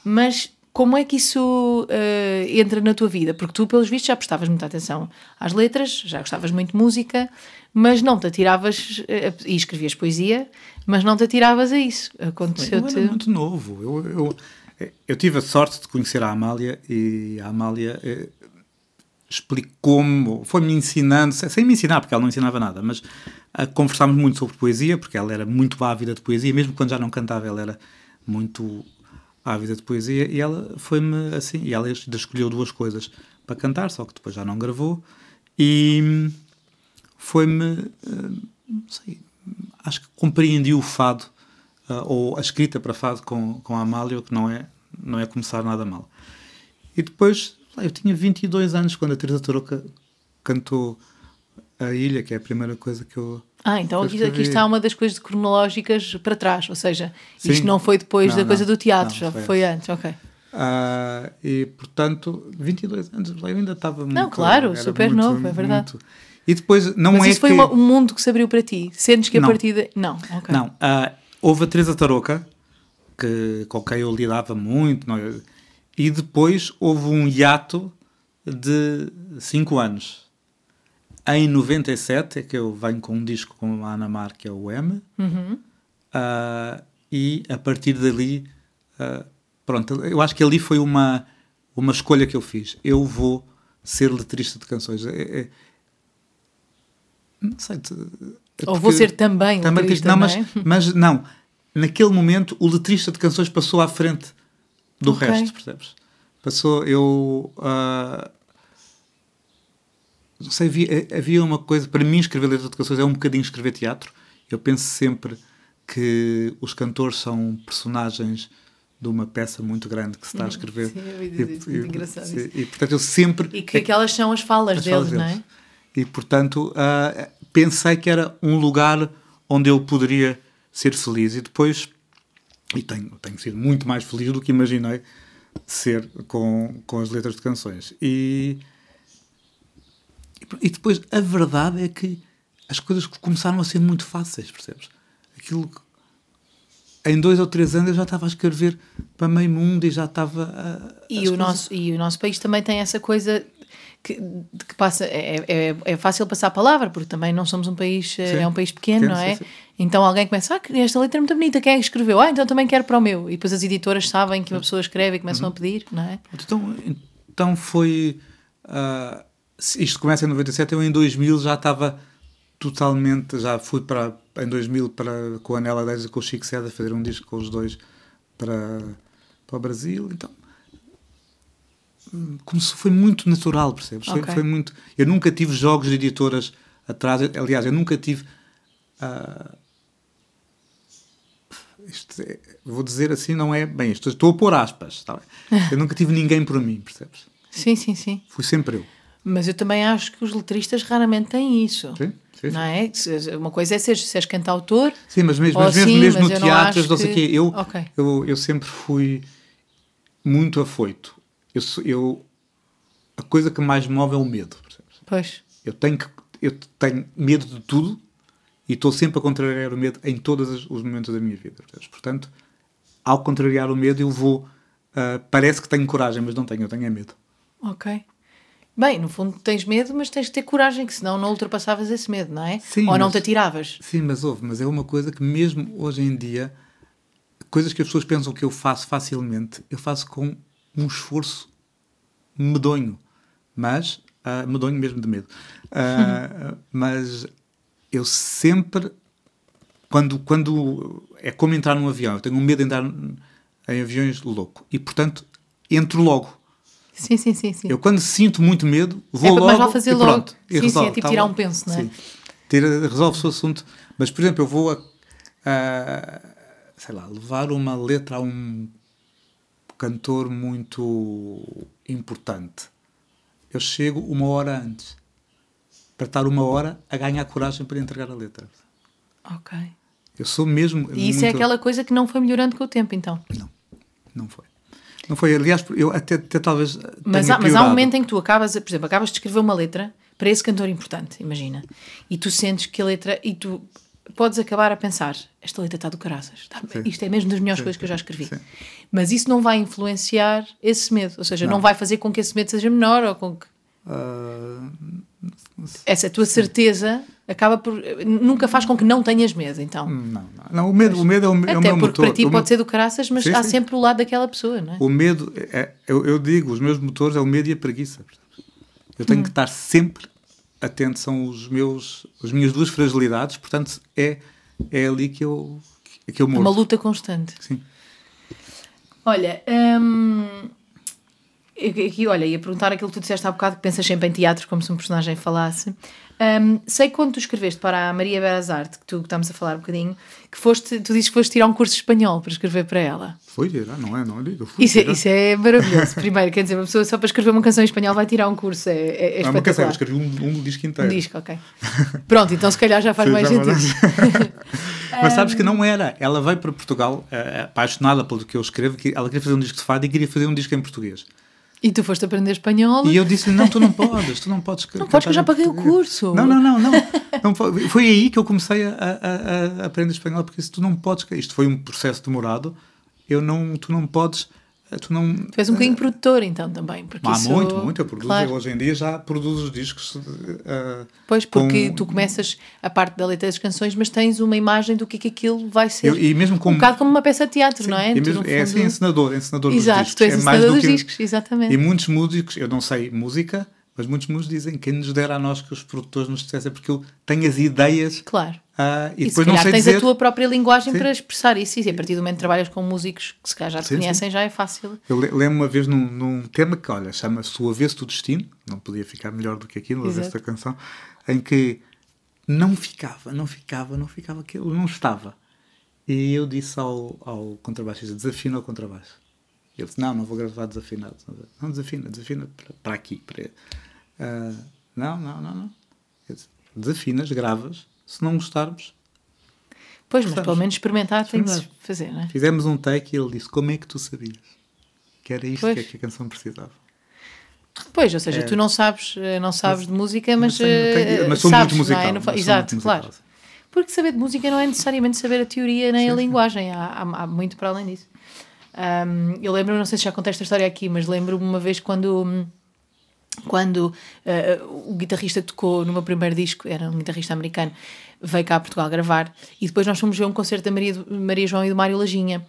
mas como é que isso uh, entra na tua vida? Porque tu, pelos vistos, já prestavas muita atenção às letras, já gostavas muito de música, mas não te atiravas. Uh, e escrevias poesia, mas não te atiravas a isso. Aconteceu-te.
Eu era muito novo. Eu, eu, eu tive a sorte de conhecer a Amália e a Amália. Uh, explicou-me, foi-me ensinando, sem me ensinar, porque ela não ensinava nada, mas uh, conversámos muito sobre poesia, porque ela era muito ávida de poesia, mesmo quando já não cantava, ela era muito ávida de poesia, e ela foi-me assim, e ela escolheu duas coisas para cantar, só que depois já não gravou, e foi-me, não sei, acho que compreendi o fado, uh, ou a escrita para fado com, com a Amália, que não é, não é começar nada mal. E depois eu tinha 22 anos quando a Teresa Tarouca cantou A Ilha, que é a primeira coisa que eu.
Ah, então aqui, aqui, está uma das coisas cronológicas para trás, ou seja, Sim. isto não foi depois não, da não, coisa do teatro, não, já foi, foi antes, ok.
Uh, e portanto, 22 anos, eu ainda estava muito.
Não, claro, super muito, novo, é verdade. Muito,
e depois, não
Mas
é
isso foi um mundo que se abriu para ti? Sentes que a partir de. Não, ok.
Não, uh, houve a Teresa Tarouca, que, com quem eu lidava muito, não, eu, e depois houve um hiato de 5 anos. Em 97 é que eu venho com um disco com a Ana Mar, que é o M, uhum. uh, e a partir dali, uh, pronto, eu acho que ali foi uma, uma escolha que eu fiz. Eu vou ser letrista de canções. É, é, não sei.
Ou vou ser também, também letrista,
não,
não
é? mas não. Naquele momento, o letrista de canções passou à frente do okay. resto, percebes? Passou, eu. Uh, não sei, havia, havia uma coisa. Para mim, escrever letras de canções é um bocadinho escrever teatro. Eu penso sempre que os cantores são personagens de uma peça muito grande que se está a escrever.
Sim, eu ia dizer isso, muito engraçado.
Sim, e portanto eu sempre.
E que aquelas são as falas as deles, falas não é?
E portanto uh, pensei que era um lugar onde eu poderia ser feliz e depois. E tenho, tenho sido muito mais feliz do que imaginei ser com, com as letras de canções. E, e depois a verdade é que as coisas começaram a ser muito fáceis, percebes? Aquilo que, em dois ou três anos eu já estava a escrever para meio mundo e já estava a,
e o nosso e o nosso país também tem essa coisa que, que passa, é, é, é fácil passar a palavra, porque também não somos um país, eh, sim. é um país pequeno, não é? Sim, sim. Então alguém começa, ah, esta letra é muito bonita, quem é que escreveu? Ah, então também quero para o meu. E depois as editoras sabem que uma pessoa escreve e começam uhum. a pedir, não é?
Então, então foi. Uh, isto começa em 97, eu em 2000 já estava totalmente. Já fui para. Em 2000 para, com a Anela 10 e com o Chico Seda fazer um disco com os dois para, para o Brasil. Então como se foi muito natural, percebes? Okay. Foi, muito. Eu nunca tive jogos de editoras atrás. Aliás, eu nunca tive. Uh, é, vou dizer assim, não é bem isto. Estou a pôr aspas. Tá (laughs) eu nunca tive ninguém por mim, percebes?
Sim, sim, sim.
Fui sempre eu.
Mas eu também acho que os letristas raramente têm isso.
Sim. Sim,
não é? Uma coisa é ser, seres cantautor.
Sim, mas mesmo, mas mesmo, assim, mesmo mas no teatro, não, sei que... quê, eu, okay. eu, eu sempre fui muito afoito eu, eu a coisa que mais me move é o medo. Percebes?
Pois.
Eu tenho, que, eu tenho medo de tudo e estou sempre a contrariar o medo em todos os momentos da minha vida. Percebes? Portanto, ao contrariar o medo, eu vou. Uh, parece que tenho coragem, mas não tenho, eu tenho é medo.
Ok. Bem, no fundo tens medo, mas tens de ter coragem, que senão não ultrapassavas esse medo, não é?
Sim,
Ou
mas,
não te atiravas.
Sim, mas houve, mas é uma coisa que mesmo hoje em dia, coisas que as pessoas pensam que eu faço facilmente, eu faço com um esforço medonho, mas uh, medonho mesmo de medo. Uh, (laughs) mas eu sempre, quando, quando é como entrar num avião, eu tenho um medo de entrar em aviões louco e portanto entro logo.
Sim, sim, sim, sim.
Eu quando sinto muito medo, vou é, logo.
Mas fazer
e
logo.
Pronto,
sim, sim, é tipo tirar um penso, não é? Sim.
Resolve-se o assunto. Mas, por exemplo, eu vou a, a sei lá, levar uma letra a um cantor muito importante, eu chego uma hora antes para estar uma hora a ganhar coragem para entregar a letra.
Ok.
Eu sou mesmo.
E isso é
muito-
aquela coisa que não foi melhorando com o tempo, então.
Não, não foi. Não foi. Aliás, eu até, até talvez.
Mas há, mas há um momento em que tu acabas, por exemplo, acabas de escrever uma letra para esse cantor importante, imagina, e tu sentes que a letra, e tu podes acabar a pensar, esta letra está do caraças,
Sim.
isto é mesmo das melhores
Sim,
coisas que eu já escrevi.
sim.
Mas isso não vai influenciar esse medo, ou seja, não,
Não.
vai fazer com que esse medo seja menor ou com que
Ah,
essa tua certeza acaba por nunca faz com que não tenhas medo, então.
não, não, não. O medo, o medo é o, é o
Até
meu
porque
motor.
para ti
O
pode
meu-
ser do caraças, mas
Sim,
há
sim.
sempre o lado daquela pessoa, não é?
O medo, é, eu, eu digo, os meus motores é o medo e a preguiça. Eu
Hum.
tenho que estar sempre atento, são os meus, as minhas duas fragilidades, portanto é, é ali que eu, que eu
É
morro.
uma luta constante.
Sim.
Olha, hum, aqui, olha, ia perguntar aquilo que tu disseste há bocado, que pensas sempre em teatro como se um personagem falasse. Hum, sei quando tu escreveste para a Maria Beras Arte, que tu que estamos a falar um bocadinho, que foste, tu dizes que foste tirar um curso de espanhol para escrever para ela.
Foi tirar, não é? Não, eu fui
Isso é,
tirar.
isso é maravilhoso. Primeiro, quer dizer, uma pessoa só para escrever uma canção em espanhol vai tirar um curso, é, é, é
Não, uma canção, eu escrevi um, um disco
Um
inteiro.
disco, ok. Pronto, então se calhar já faz
Sim,
mais
já
sentido. (laughs)
Mas sabes que não era. Ela veio para Portugal eh, apaixonada pelo que eu escrevo, que ela queria fazer um disco de fado e queria fazer um disco em português.
E tu foste aprender espanhol.
E eu disse-lhe: Não, tu não podes, tu não podes. (laughs)
Não podes, que eu já paguei o curso.
Não, não, não, não. Não Foi aí que eu comecei a, a- a aprender espanhol, porque se tu não podes. Isto foi um processo demorado. Eu não, tu não podes. Eh, Tu não,
Tu és um bocadinho produtor, então, também. Porque
Há
isso-
muito, muito. Eu produzo.
Claro.
eu Hoje em dia já produzo os discos. eh,
Pois, porque
com-
tu começas a parte da letra das canções, mas tens uma imagem do que é que aquilo vai ser.
Eu- e mesmo com-
Um bocado como uma peça de teatro,
Sim,
não é? Tu,
mesmo-
no
é
fundo-
assim, encenador, encenador
Exato,
dos discos.
tu és
é
encenador
do
dos discos, exatamente.
E muitos músicos, eu não sei música, mas muitos músicos dizem quem nos dera a nós que os produtores nos dissessem, porque eu tenho as ideias
Claro.
ah, e,
E, se
depois não
calhar
sei
tens
dizer.
a tua própria linguagem
Sim.
para expressar isso. E a partir do momento que trabalhas com músicos que se calhar já te
Sim, sim.
conhecem, já é fácil.
Eu le- lembro uma vez num, num tema que, olha, chama-se O Avesso do Destino, não podia ficar melhor do que aquilo,
Exato.
da canção, em que não ficava, não ficava, não ficava, aquilo não estava. E eu disse ao, ao contrabaixista: desafina o contrabaixo. Ele disse: Não, não vou gravar desafinado. Não, desafina, desafina para, para aqui. Para... Ah, não, não, não, não. Disse, Desafinas, gravas, se não gostarmos.
Pois, mas pelo menos experimentar tem
Experimentar.
fazer, não é?
Fizemos um take e ele disse: Como é que tu sabias? Que era isto que, é que a canção precisava.
Pois, ou seja,
É.
tu não sabes, eh, não sabes de música, mas,
tenho- tenho-
eh,
mas sou
sabes,
muito musical.
não é?
Mas
fa-
sou
Exato,
muito
claro.
musical, sim.
Porque saber de música não é necessariamente saber a teoria nem a linguagem, há, há- há muito para além disso. Ahm, eu lembro, não sei se já contei esta história aqui, mas lembro-me uma vez quando, quando ah, o guitarrista tocou no meu primeiro disco, era um guitarrista americano, veio cá a Portugal gravar e depois nós fomos ver um concerto da Maria, Maria João e do Mário Lajinha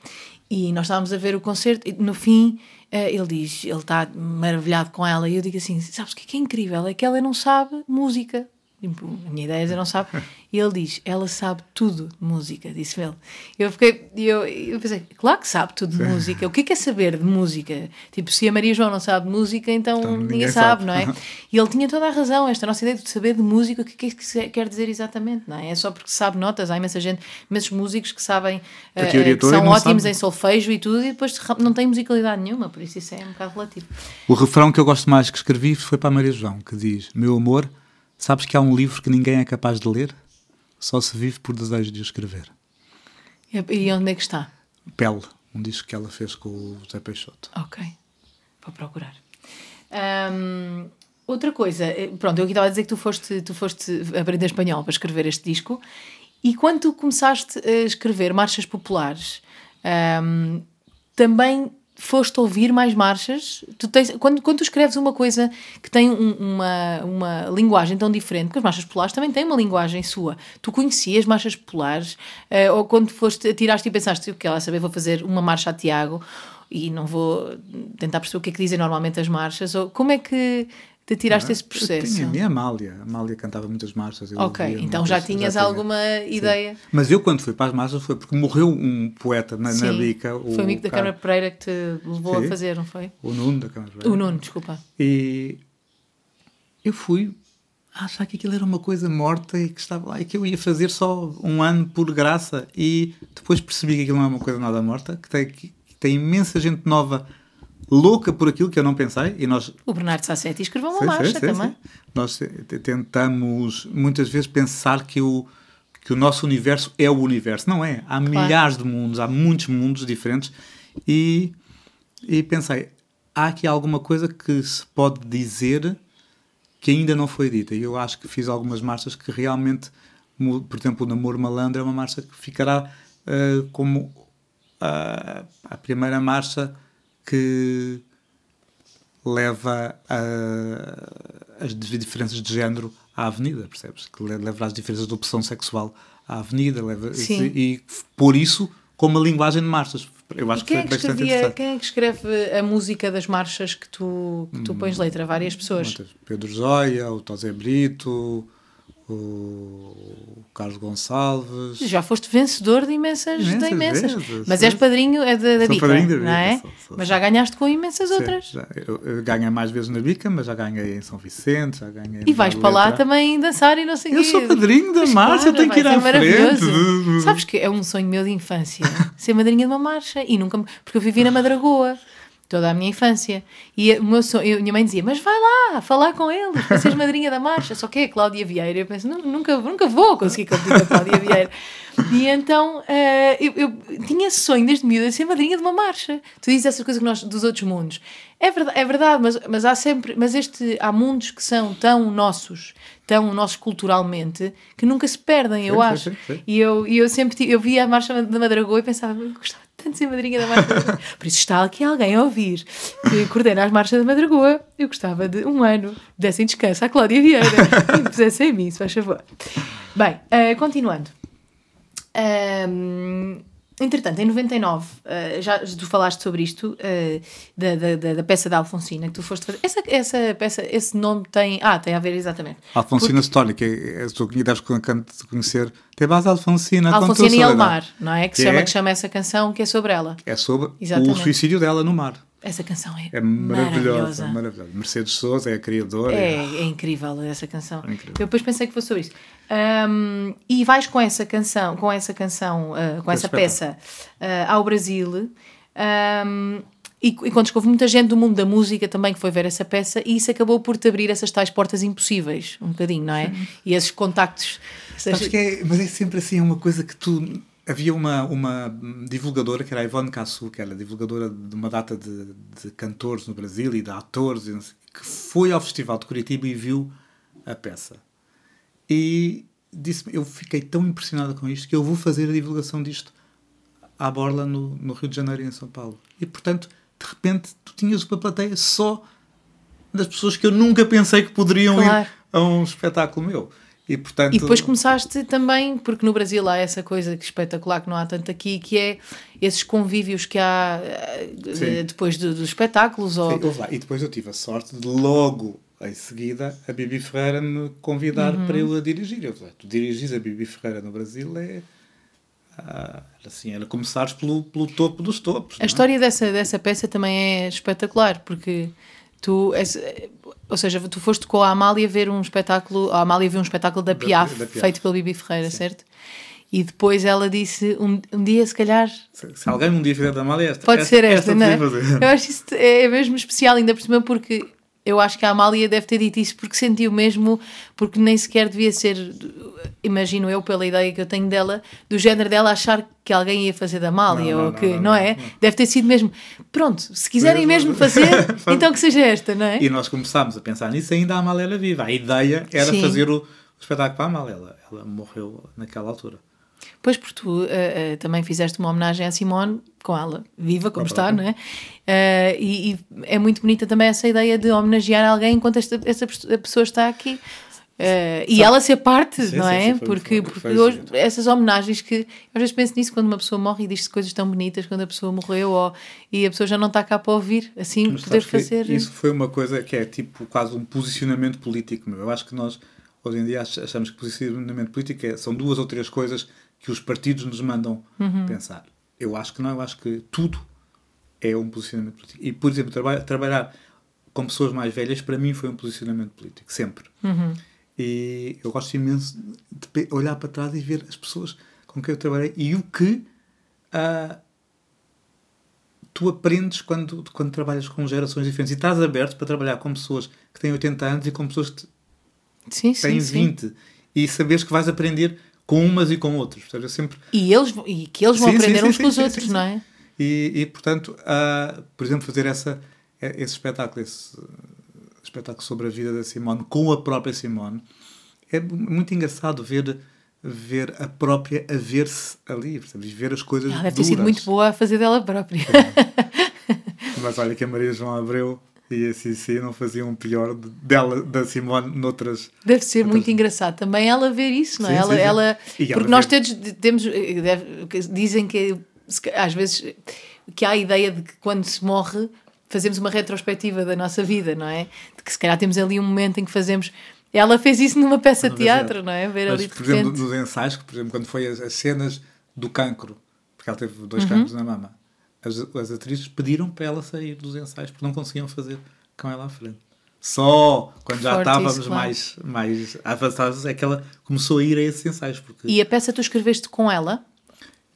e nós estávamos a ver o concerto e no fim ah, ele diz, ele está maravilhado com ela e eu digo assim, sabes o que é, é incrível? É que ela não sabe música a minha ideia é não sabe. E ele diz, ela sabe tudo de música, disse ele. Eu fiquei, eu, eu pensei, claro que sabe tudo de música. O que é que é saber de música? Tipo, se a Maria João não sabe de música, então,
Então
ninguém,
ninguém
sabe,
sabe.
não é? E ele tinha toda a razão, esta nossa ideia de saber de música, o que é que quer dizer exatamente, não é? É só porque sabe notas, há imensa gente, imensos músicos que sabem,
teoria
que são ótimos
sabe.
em solfejo e tudo, e depois não têm musicalidade nenhuma, por isso isso é um bocado relativo.
O refrão que eu gosto mais que escrevi foi para a Maria João, que diz: Meu amor, sabes que há um livro que ninguém é capaz de ler? Só se vive por desejo de o escrever.
E onde é que está?
Pele, um disco que ela fez com o José Peixoto.
Ok, vou procurar. Ahm, outra coisa, eh, pronto, eu aqui estava a dizer que tu foste, tu foste aprender espanhol para escrever este disco e quando tu começaste a escrever marchas populares, ahm, também foste ouvir mais marchas? Tu tens, quando, quando tu escreves uma coisa que tem um- uma, uma linguagem tão diferente, porque as marchas populares também têm uma linguagem sua, tu conhecias marchas populares eh, ou quando foste, tiraste e pensaste, o que ela saber, vou fazer uma marcha a Tiago e não vou tentar perceber o que é que dizem normalmente as marchas, ou como é que te tiraste esse
Eu
processo?
tinha a minha Amália. A Amália cantava muitas marchas.
Ok, então já tinhas
tinha.
alguma ideia?
Mas eu, quando fui para as marchas, foi porque morreu um poeta na, na
Sim,
bica. O,
foi o amigo da Câmara Pereira que te levou a
Sim.
fazer, não foi?
O Nuno da Câmara.
O Nuno, desculpa.
E eu fui a achar que aquilo era uma coisa morta e que estava lá e que eu ia fazer só um ano por graça e depois percebi que aquilo não é uma coisa nada morta, que tem, que tem imensa gente nova louca por aquilo que eu não pensei e nós
o Bernardo Sassetti escreveu uma sim, marcha sim, sim, também
nós tentamos muitas vezes pensar que o que o nosso universo é o universo. Não é. Há claro. milhares de mundos há muitos mundos diferentes e e pensei há aqui alguma coisa que se pode dizer que ainda não foi dita? E eu acho que fiz algumas marchas que realmente por exemplo o namoro malandro é uma marcha que ficará uh, como uh, a primeira marcha que leva a, as diferenças de género à avenida, percebes? Que leva as diferenças de opção sexual à avenida leva, e, e por isso com uma linguagem de marchas. Eu acho
quem que, é que escrevia, Quem é que escreve a música das marchas que tu, que tu pões letra? Várias pessoas.
Pedro Zoia, o Tosé Brito, o Carlos Gonçalves.
Já foste vencedor de imensas, imensas, de imensas. Vezes, mas és padrinho é da, da Bica, da não é? Mas já ganhaste com imensas sim, outras.
Já, eu, eu ganho mais vezes na Bica, mas já ganhei em São Vicente, já ganhei
E vais para lá também dançar e não sei
o Eu sou padrinho da marcha, eu tenho que ir à frente.
Sabes que é um sonho meu de infância, ser madrinha de uma marcha. E nunca, porque eu vivi na Madragoa toda a minha infância. E o meu sonho, eu, minha mãe dizia: Mas vai lá, falar com eles, para seres madrinha da marcha. Só que é Cláudia Vieira. Eu penso: nunca, nunca vou conseguir competir com a Cláudia Vieira. E então uh, eu, eu, tinha esse sonho desde miúda de ser madrinha de uma marcha. Tu dizes essas coisas que nós, dos outros mundos. É verdade, é verdade mas, mas há sempre. Mas este, há mundos que são tão nossos, tão nossos culturalmente, que nunca se perdem, eu sim, acho. Sim, sim, e eu, e eu sempre eu via a marcha da Madragoa e pensava: Gostava tanto ser madrinha da marcha da (laughs) Por isso está aqui alguém a ouvir que coordena as marchas da Madragoa. Eu gostava de um ano dessem descanso à Cláudia Vieira (laughs) e pusessem em mim, se faz favor. Bem, uh, continuando. Um, Entretanto, em 99, uh, já tu falaste sobre isto, uh, da, da, da, peça da Alfonsina que tu foste fazer. Essa, essa peça, esse nome tem. Ah, tem a ver exatamente.
Alfonsina Porque... Story, que é, é, tu deves conhecer. Tem base Alfonsina.
Alfonsina e Elmar, não é? Que, que, chama, é... que chama essa canção, que é sobre ela.
É sobre Exatamente. o suicídio dela no mar.
Essa canção é,
é maravilhosa, maravilhosa. maravilhosa. Mercedes Souza é a criadora.
É, é incrível essa canção. É incrível. Eu depois pensei que fosse sobre isso. Um, e vais com essa canção, com essa canção, uh, com essa peça uh, ao Brasil. Um, e, e quando houve muita gente do mundo da música também que foi ver essa peça, e isso acabou por te abrir essas tais portas impossíveis, um bocadinho, não é? Sim. E esses contactos.
Seja... Que é, mas é sempre assim, é uma coisa que tu havia uma, uma divulgadora que era a Ivone Cassu, que era divulgadora de uma data de, de cantores no Brasil e de atores, que foi ao Festival de Curitiba e viu a peça. E disse eu fiquei tão impressionada com isto que eu vou fazer a divulgação disto à borla no, no Rio de Janeiro e em São Paulo. E, portanto, de repente, tu tinhas uma plateia só das pessoas que eu nunca pensei que poderiam claro. ir a um espetáculo meu. E, portanto...
e depois começaste também, porque no Brasil há essa coisa que espetacular que não há tanto aqui, que é esses convívios que há Sim. depois dos espetáculos. Ou...
Sim, e depois eu tive a sorte de logo em seguida a Bibi Ferreira me convidar uhum. para eu a dirigir. Eu falei, tu dirigis a Bibi Ferreira no Brasil é. Ah, assim, era começares pelo, pelo topo dos topos.
A é? história dessa, dessa peça também é espetacular, porque tu. És, ou seja, tu foste com a Amália ver um espetáculo, a Amália viu um espetáculo da Piaf, da, da Piaf. feito pela Bibi Ferreira, Sim. certo? E depois ela disse: um, um dia, se calhar.
Se, se alguém um dia fizer da Amália, esta.
Pode esta, ser esta, esta não é? Eu acho isso é mesmo especial, ainda por cima, porque eu acho que a Amália deve ter dito isso porque sentiu mesmo, porque nem sequer devia ser, imagino eu, pela ideia que eu tenho dela, do género dela achar que alguém ia fazer da Amália, não, ou não, que, não, não é? Deve ter sido mesmo, pronto, se quiserem mesmo fazer, (laughs) então que seja esta, não é?
E nós começámos a pensar nisso, ainda a Amália era viva. A ideia era Sim. fazer o, o espetáculo para a Amália. Ela, ela morreu naquela altura.
Pois, porque tu uh, uh, também fizeste uma homenagem à Simone com ela, viva como está, não é? Uh, e, e, é muito bonita também essa ideia de homenagear alguém enquanto esta, essa pessoa está aqui. Uh, e ela ser parte, sim, não sim, é? Sim, porque, porque hoje, essas homenagens que às vezes penso nisso quando uma pessoa morre e diz coisas tão bonitas quando a pessoa morreu ou, e a pessoa já não está cá para ouvir, assim Mas poder fazer.
Isso foi uma coisa que é tipo quase um posicionamento político. Meu. Eu acho que nós hoje em dia achamos que posicionamento político é, são duas ou três coisas que os partidos nos mandam uhum. pensar. Eu acho que não, eu acho que tudo é um posicionamento político. E, por exemplo, traba trabalhar com pessoas mais velhas, para mim, foi um posicionamento político, sempre.
Uhum.
E eu gosto imenso de olhar para trás e ver as pessoas com quem eu trabalhei e o que uh, tu aprendes quando, quando trabalhas com gerações diferentes e estás aberto para trabalhar com pessoas que têm 80 anos e com pessoas que sim, têm sim, 20 sim. e saberes que vais aprender com umas e com outros. Seja, sempre...
e, eles, e que eles vão sim, aprender uns com os outros, não é?
E, e portanto, uh, por exemplo, fazer essa, esse espetáculo, esse espetáculo sobre a vida da Simone com a própria Simone, é muito engraçado ver ver a própria a ver-se ali, percebes? ver as coisas
Ela deve ter sido muito boa a fazer dela própria. (laughs)
Mas olha que a Maria João Abreu e a Cici não faziam pior dela, da Simone, noutras.
Deve ser outras... muito engraçado também ela ver isso, não é? Sim, ela, sim, ela, porque ela nós temos, temos dizem que às vezes que há a ideia de que quando se morre fazemos uma retrospectiva da nossa vida, não é? De que se calhar temos ali um momento em que fazemos ela fez isso numa peça de teatro, não é? Ver
Mas, ali de por repente... exemplo, nos ensaios, por exemplo, quando foi as, as cenas do cancro, porque ela teve dois uhum. cancros na mama, as, as atrizes pediram para ela sair dos ensaios porque não conseguiam fazer com ela à frente. Só quando já estávamos claro. mais, mais avançados é que ela começou a ir a esses ensaios. Porque...
E a peça tu escreveste com ela?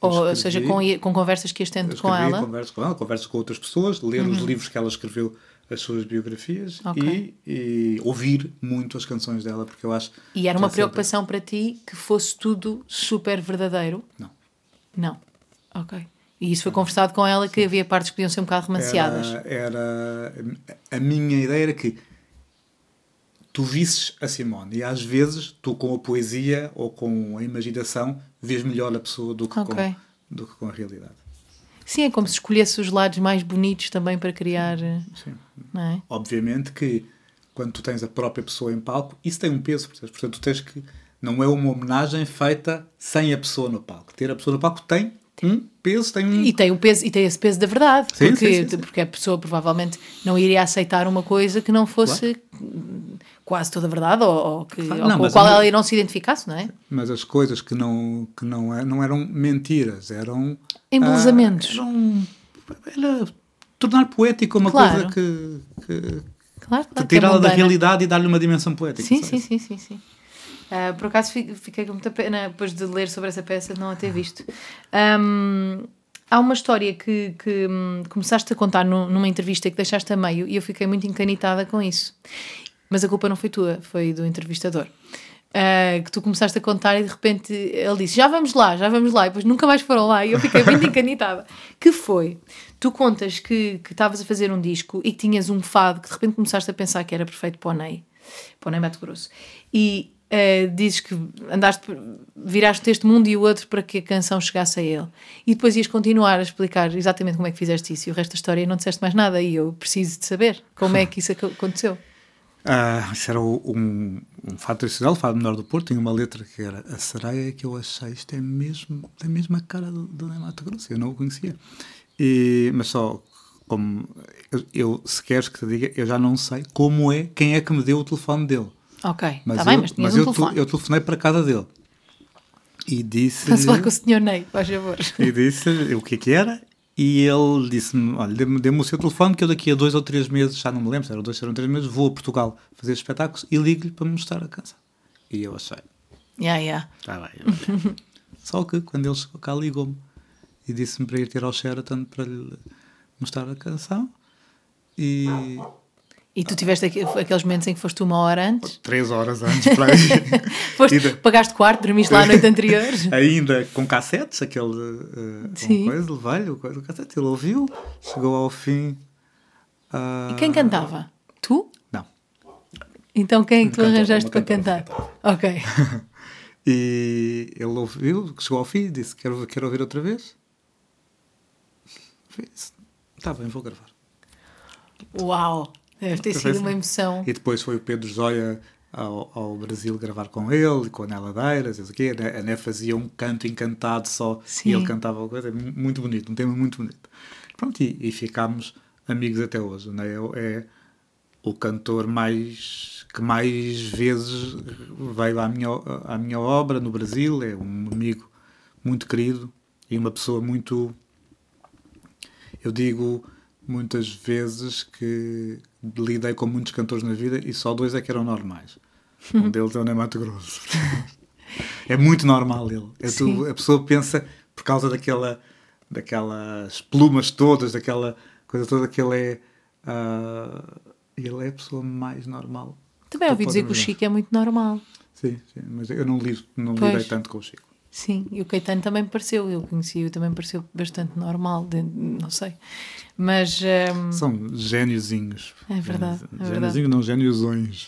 Ou seja, com, com conversas que ias tendo com ela?
Converso com ela, converso com outras pessoas, ler uhum. os livros que ela escreveu as suas biografias okay. e, e, ouvir muito as canções dela, porque eu acho.
E era uma preocupação sempre... para ti que fosse tudo super verdadeiro?
Não.
Não. Ok. E isso foi conversado com ela que Sim. havia partes que podiam ser um bocado romanceadas.
Era, era, a minha ideia era que tu visses a Simone e às vezes tu com a poesia ou com a imaginação vês melhor a pessoa do que, okay. com, do que com a realidade.
Sim, é como se escolhesse os lados mais bonitos também para criar. Sim. É?
Obviamente que quando tu tens a própria pessoa em palco, isso tem um peso, portanto, tu tens que. Não é uma homenagem feita sem a pessoa no palco. Ter a pessoa no palco tem um peso, tem um.
E tem, o peso, e tem esse peso da verdade. Sim, porque, sim, sim, porque a pessoa provavelmente não iria aceitar uma coisa que não fosse claro. quase toda verdade ou, ou que, não, com a qual ela não se identificasse, não é?
Mas as coisas que não, que não, é, não eram mentiras, eram.
Embelezamentos.
Ah, eram, era tornar poético uma claro. coisa que. que
claro, claro,
tirá-la da realidade e dar-lhe uma dimensão poética.
Sim, sim, sim, sim, sim. Uh, por acaso fiquei com muita pena depois de ler sobre essa peça de não a ter visto. Um, há uma história que, que um, começaste a contar no, numa entrevista que deixaste a meio e eu fiquei muito encanitada com isso. Mas a culpa não foi tua, foi do entrevistador. Uh, que tu começaste a contar e de repente ele disse: Já vamos lá, já vamos lá, e depois nunca mais foram lá. E eu fiquei muito (laughs) encanitada. Que foi? Tu contas que estavas a fazer um disco e que tinhas um fado que de repente começaste a pensar que era perfeito para o Ney, para o Ney Mato Grosso. E Uh, dizes que andaste, viraste este mundo e o outro para que a canção chegasse a ele. E depois ias continuar a explicar exatamente como é que fizeste isso. E o resto da história não disseste mais nada. E eu preciso de saber como é que isso aconteceu.
Uh, (laughs) isso era um, um fato tradicional, o Fado Menor do Porto. Tinha uma letra que era a sereia que eu achei. Isto é mesmo da mesma cara do, do Mato Grosso. Eu não o conhecia. E, mas só como eu, eu, se queres que te diga, eu já não sei como é, quem é que me deu o telefone dele.
Ok, está bem, mas tinhas mas um
eu,
telefone.
Eu telefonei para a casa dele e disse.
Para falar com o senhor Ney, faz favor.
E disse o que é que era. E ele disse-me: Olha, dê-me dê o seu telefone, que eu daqui a dois ou três meses, já não me lembro, se eram dois ou três meses, vou a Portugal fazer espetáculos e ligo-lhe para me mostrar a canção. E eu achei:
Yeah, yeah.
Está bem. (laughs) Só que quando ele chegou cá, ligou-me e disse-me para ir ter ao Sheraton para lhe mostrar a canção. E
e tu tiveste aqueles momentos em que foste uma hora antes?
Três horas antes para ir. (laughs)
foste, Ainda... Pagaste quarto, dormiste lá a noite anterior? (laughs)
Ainda com cassetes, aquele uh, Sim. coisa, levei-lhe o cassete, ele ouviu, chegou ao fim.
Uh... E quem cantava? Tu?
Não.
Então quem é que tu arranjaste para cantar? Ok. (laughs)
e ele ouviu, chegou ao fim, disse: Quero, quero ouvir outra vez. Está bem, vou gravar.
Uau! Deve ter sido uma emoção.
E depois foi o Pedro Joia ao, ao Brasil gravar com ele, com a Nela Deiras, a Né fazia um canto encantado só Sim. e ele cantava uma coisa muito bonito, um tema muito bonito. Pronto, e, e ficámos amigos até hoje. Né? É o cantor mais que mais vezes veio à minha, à minha obra no Brasil, é um amigo muito querido e uma pessoa muito, eu digo muitas vezes que lidei com muitos cantores na vida e só dois é que eram normais. (laughs) Um deles é o Ney Mato Grosso. (laughs) é muito normal ele. É tu, a pessoa pensa, por causa daquela, daquelas plumas todas, daquela coisa toda que ele é. Uh, ele é a pessoa mais normal.
Também ouvi dizer que o Chico é muito normal.
Sim, sim, mas eu não, li, não lidei tanto com o Chico.
Sim, e o Caetano também me pareceu, eu conheci-o, também me pareceu bastante normal, não sei. Mas. Um...
São gêniozinhos.
É verdade. É
Gêniozinhos, não gêniozões.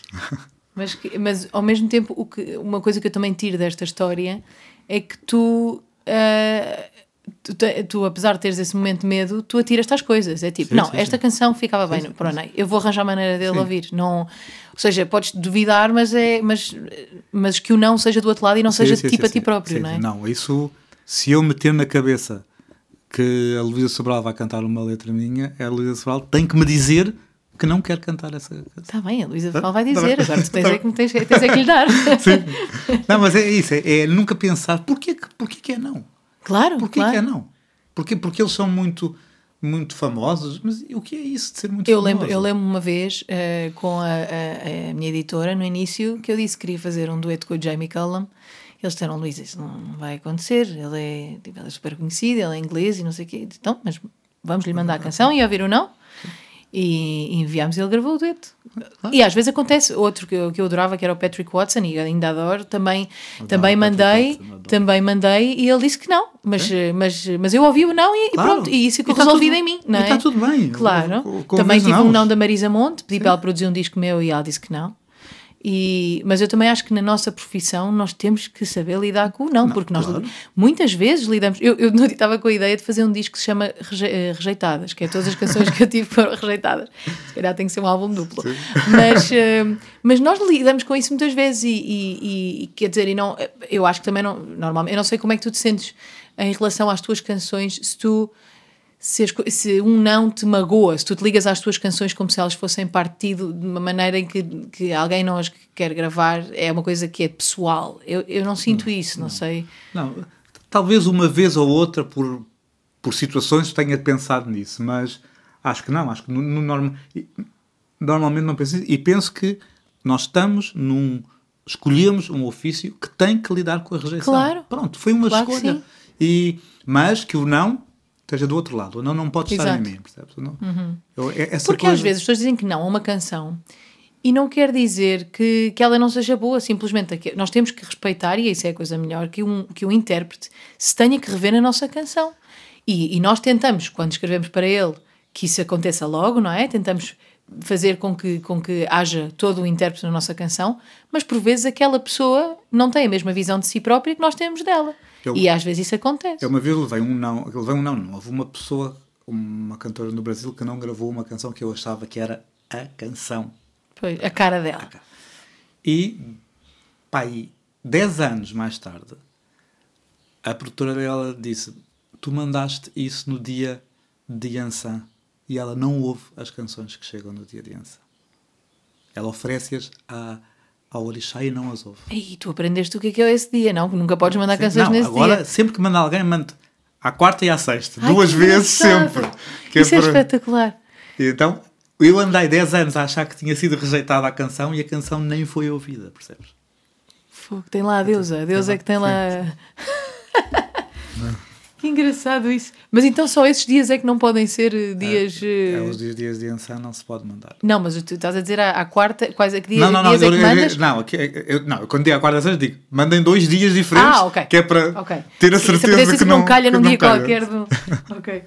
Mas, mas ao mesmo tempo, o que, uma coisa que eu também tiro desta história é que tu. Uh, Tu, tu, apesar de teres esse momento de medo, tu atiras-te às coisas. É tipo, sim, não, sim, esta sim. canção ficava bem para o Ney, eu vou arranjar maneira dele ouvir. Não, ou seja, podes duvidar, mas, é, mas, mas que o não seja do outro lado e não seja tipo a ti próprio, não é?
Não, isso, se eu meter na cabeça que a Luísa Sobral vai cantar uma letra minha, a Luísa Sobral tem que me dizer que não quer cantar essa canção.
Está bem, a Luísa Sobral vai tá dizer, tá agora tu tens, tá é que, tens, tens é que lhe dar. (laughs)
Sim. Não, mas é isso, é, é nunca pensar porquê, porquê que é não.
Claro,
porquê
claro.
que é não? Porquê? Porque eles são muito muito famosos, mas o que é isso de ser muito
eu
famoso?
Lembro, eu lembro uma vez uh, com a, a, a, minha editora, no início, que eu disse que queria fazer um dueto com o Jamie Cullum eles disseram, Luís, isso não vai acontecer, ele é, tipo, ele é super conhecido, ele é inglês e não sei o quê. Então, mas vamos lhe mandar a canção e ouvir ou não? E enviámos e ele gravou o dueto. Ah. E às vezes acontece, outro que eu, que eu adorava, que era o Patrick Watson, e ainda adoro, também, também mandei, Watson, também mandei, e ele disse que não, mas, é? mas, mas eu ouvi o não e, claro. pronto, e isso ficou tá resolvido em mim, não é?
está tudo bem.
Claro. também tive um não da Marisa Monte, pedi Sim. para ela produzir um disco meu e ela disse que não. E, mas eu também acho que na nossa profissão nós temos que saber lidar com o não, não porque nós claro. muitas vezes lidamos. Eu, eu estava com a ideia de fazer um disco que se chama eh, Rejeitadas, que é todas as canções que eu tive (laughs) foram rejeitadas. Se calhar tem que ser um álbum duplo. Mas, uh, mas nós lidamos com isso muitas vezes e, e, e, quer dizer, e não, eu acho que também não, normalmente, eu não sei como é que tu te sentes em relação às tuas canções, se tu se, as, se, um não te magoa, se tu te ligas às tuas canções como se elas fossem partido de uma maneira em que, que alguém não as quer gravar, é uma coisa que é pessoal. Eu, eu não sinto não, isso, não, não, sei.
Não, talvez uma vez ou outra por, por situações tenha pensado nisso, mas acho que não, acho que no, no norma, normalmente não penso E penso que nós estamos num. Escolhemos um ofício que tem que lidar com a rejeição.
Claro.
Pronto, foi uma claro escolha. E, mas que o não esteja do outro lado. Não, não pode Exato. estar em mim, percebes? Não,
uhum. eu, é, Porque coisa... às vezes as pessoas dizem que não a uma canção e não quer dizer que, que ela não seja boa, simplesmente nós temos que respeitar, e isso é a coisa melhor, que um, que um intérprete se tenha que rever na nossa canção. E, e nós tentamos, quando escrevemos para ele, que isso aconteça logo, não é? Tentamos fazer com que, com que haja todo o intérprete na nossa canção, mas por vezes aquela pessoa não tem a mesma visão de si própria que nós temos dela. Eu, e às vezes isso acontece.
Eu uma vez levei um não, levei um não, não. Houve uma pessoa, uma cantora no Brasil, que não gravou uma canção que eu achava que era a canção.
Pois, a cara dela.
E, pá, e 10 anos mais tarde, a produtora dela disse: Tu mandaste isso no dia de Yansan e ela não ouve as canções que chegam no dia de Yansan. Ela oferece-as a ao orixá e não as ouve.
E tu aprendeste o que é, que é esse dia, não? Nunca podes mandar canções não, nesse
agora,
dia.
sempre que manda alguém, manda à quarta e à sexta. Ai, duas vezes sempre.
Que é Isso é, é para... espetacular.
Então, eu andei 10 anos a achar que tinha sido rejeitada a canção e a canção nem foi ouvida, percebes?
Fogo, tem lá a deusa. A deusa é que tem lá... (laughs) Que engraçado isso. Mas então só esses dias é que não podem ser eh, dias.
É, é os dias, dias de Ansan não se pode mandar.
Não, mas tu estás a dizer à, quarta, quais é que dias, não, não, não, dias é que mandas?
Não, eu, não, quando digo à quarta sexta digo, mandem dois dias diferentes. Ah, ok. Que é para okay. ter a certeza Sim, que, não,
não calha num dia calha. qualquer. Do... (laughs) ok.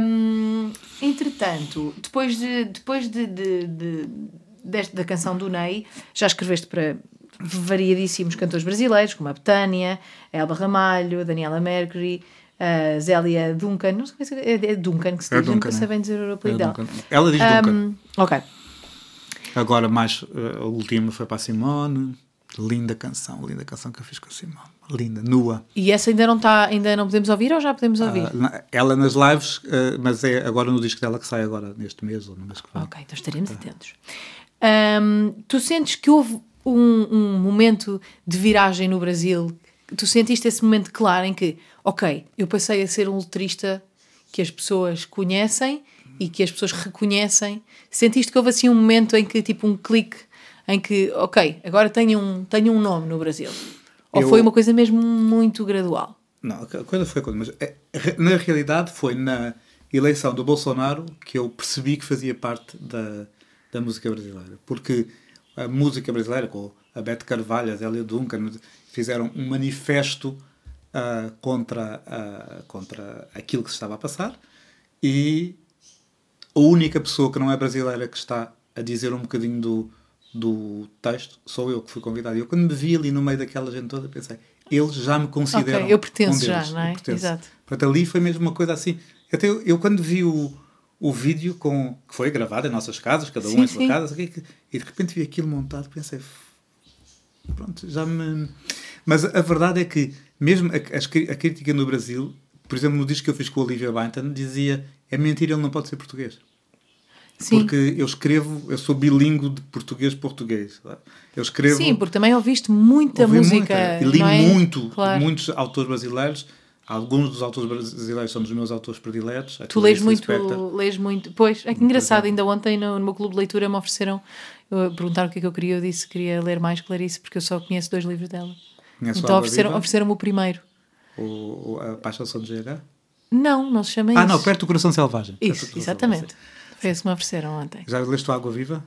Um, entretanto, depois de, depois de, de, de, desta, da canção do Ney, já escreveste para variadíssimos cantores brasileiros, como a Betânia, a Elba Ramalho, a Daniela Mercury a Zélia Duncan, não sei se é, é Duncan que se é diz, Duncan, não sei bem dizer o apelido é dela.
Ela diz um, Duncan.
Ok.
Agora, mais, uh, a última foi para a Simone. Linda canção, linda canção que eu fiz com a Simone. Linda, nua.
E essa ainda não está, ainda não podemos ouvir ou já podemos ouvir? Uh,
ela nas lives, uh, mas é agora no disco dela que sai agora neste mês ou no mês que vem.
Ok, então estaremos atentos. Um, tu sentes que houve um, um momento de viragem no Brasil tu sentiste esse momento claro em que, ok, eu passei a ser um letrista que as pessoas conhecem e que as pessoas reconhecem. Sentiste que houve assim um momento em que, tipo, um clique em que, ok, agora tenho um, tenho um nome no Brasil? Ou
Eu-
foi uma coisa mesmo muito gradual?
Não, a coisa foi quando, mas é, na realidade foi na eleição do Bolsonaro que eu percebi que fazia parte da, da música brasileira. Porque a música brasileira, com a Bete Carvalho, a Zélia Duncan, fizeram um manifesto ah, contra, ah, contra aquilo que se estava a passar e a única pessoa que não é brasileira que está a dizer um bocadinho do, do texto sou eu que fui convidado. E eu, quando me vi ali no meio daquela gente toda, pensei, eles já me consideram.
Ok, eu pertenço
um
já,
deles,
não é? Exato.
Portanto, ali foi mesmo uma coisa assim. Até eu, eu quando vi o, o vídeo com, que foi gravado em nossas casas, cada um
Sim,
em sua
sim.
casa, e de repente vi aquilo montado, pensei, pronto, já me. Mas a verdade é que, mesmo a, a crítica no Brasil, por exemplo, no disco que eu fiz com o Olivia Bainton, dizia: é mentira, ele não pode ser português.
Sim.
Porque eu escrevo, eu sou bilíngue de português-português. Eu escrevo.
Sim, porque também ouviste muita
ouvi
música.
muita, e li
é?
muito,
Claro.
muitos autores brasileiros. Alguns dos autores brasileiros são dos meus autores prediletos.
Tu lês muito,
Lispector.
lês muito. Pois, é que engraçado, ainda ontem no, no meu clube de leitura me ofereceram, perguntaram o que é que eu queria, eu disse que queria ler mais Clarice, porque eu só conheço dois livros dela.
Conhece
então
Água
ofereceram, ofereceram-me o primeiro.
O, o- a Paixão GH?
Não, não se chama
Ah,
isso.
não, Perto do Coração Selvagem.
Isso, exatamente. Foi esse que me ofereceram ontem.
Já leste o Água Viva?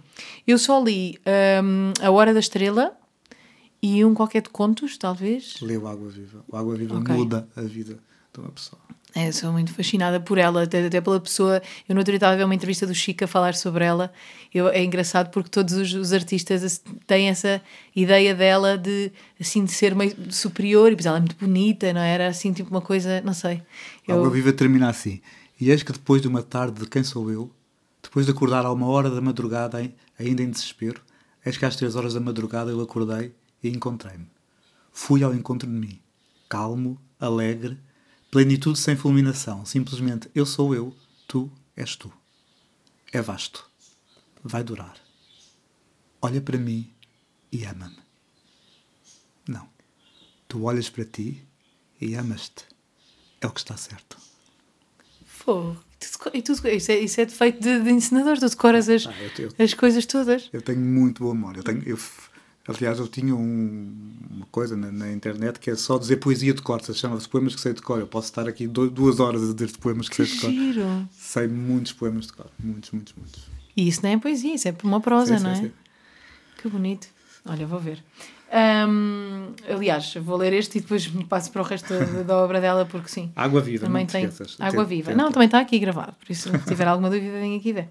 Eu só li hum, A Hora da Estrela e um qualquer de contos, talvez.
Leu Água Viva. O Água Viva
Ok.
muda a vida de uma pessoa.
É, eu sou muito fascinada por ela, até, até pela pessoa. Eu no outro dia estava a ver uma entrevista do Chico a falar sobre ela. Eu, é engraçado porque todos os, os artistas ass- têm essa ideia dela de assim de ser meio superior e depois ela é muito bonita, não é? Era assim tipo uma coisa, não sei.
A Água
Eu,
Viva termina assim. E eis que depois de uma tarde de quem sou eu, depois de acordar a uma hora da madrugada, ai- ainda em desespero, eis que às três horas da madrugada eu acordei e encontrei-me. Fui ao encontro de mim, calmo, alegre, plenitude sem fulminação, simplesmente eu sou eu, tu és tu. É vasto. Vai durar. Olha para mim e ama-me. Não. Tu olhas para ti e amas-te. É o que está certo.
Pô, e tu isso, é, isso é defeito de, de ensinador, tu decoras as,
Ah, eu eu-
as coisas todas.
Eu tenho muito bom amor. Eu tenho, eu, aliás, eu tinha um- uma coisa na, na internet que é só dizer poesia de cor. Se chama-se Poemas que sei de cor. Eu posso estar aqui do- duas horas a dizer poemas que
Que
sei de cor.
giro.
Sei muitos poemas de cor. Muitos, muitos, muitos.
E isso não é poesia, isso é uma prosa,
Sim,
não é?
sim, sim.
Que bonito. Olha, vou ver. Ahm, aliás, vou ler este e depois me passo para o resto da, da obra dela, porque sim.
Água viva,
Também
não te
tem água viva.
tenta.
Não, também está aqui gravado, por isso, se tiver alguma dúvida, venho aqui ver.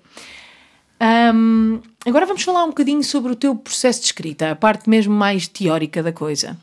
Ahm, agora vamos falar um bocadinho sobre o teu processo de escrita, a parte mesmo mais teórica da coisa.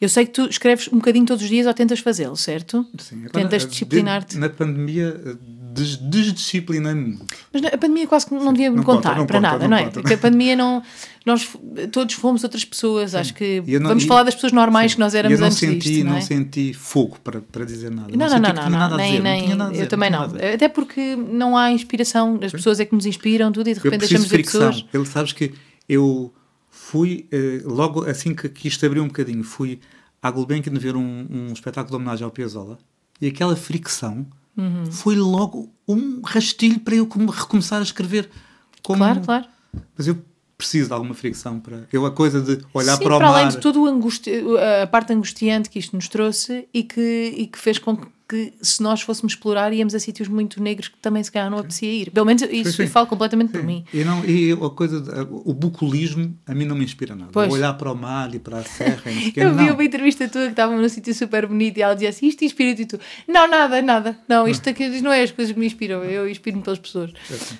Eu sei que tu escreves um bocadinho todos os dias ou tentas fazê-lo, certo?
Sim, agora,
Tentas disciplinar-te.
Na pandemia, des- desdisciplinei-me.
Mas a pandemia quase que não devia me
não conta,
contar
não
para
conta,
nada,
não
não, é?
conta.
Porque a pandemia não. Nós todos fomos outras pessoas, acho que.
Não-
vamos
e-
falar das pessoas normais
Sim.
que nós éramos
eu não
antes
senti,
disto, não, é?
senti fogo para, para dizer nada.
Não, não, não, não,
nada
nem,
dizer,
nem,
nada dizer,
eu também não. Até porque não há inspiração, as pessoas é que nos inspiram tudo e de repente deixamos de pessoas.
Ele sabes que eu fui, eh, logo assim que, que isto abriu um bocadinho, fui à Gulbenkian ver um, um espetáculo de homenagem ao Piazzolla e aquela fricção
Uhum.
foi logo um rastilho para eu come- recomeçar a escrever. Como...
Claro, claro.
Mas eu preciso de alguma fricção para. Eu, a coisa de olhar
Sim,
para o
para
mar.
além de tudo angusti... a parte angustiante que isto nos trouxe e que, e que fez com que se nós fôssemos explorar íamos a sítios muito negros que também se calhar não apetecia ir. Pelo menos isso
sim.
eu falo completamente por mim.
E, não, e a coisa, o bucolismo a mim não me inspira nada.
Pois.
Olhar para o mar e para a serra (laughs)
Eu vi
não.
uma entrevista tua que estava num sítio super bonito e ela dizia assim: Isto inspira-te e tu, não, nada, nada, não, isto aqui isto não é as coisas que me inspiram, eu inspiro-me pelas pessoas.
É sim.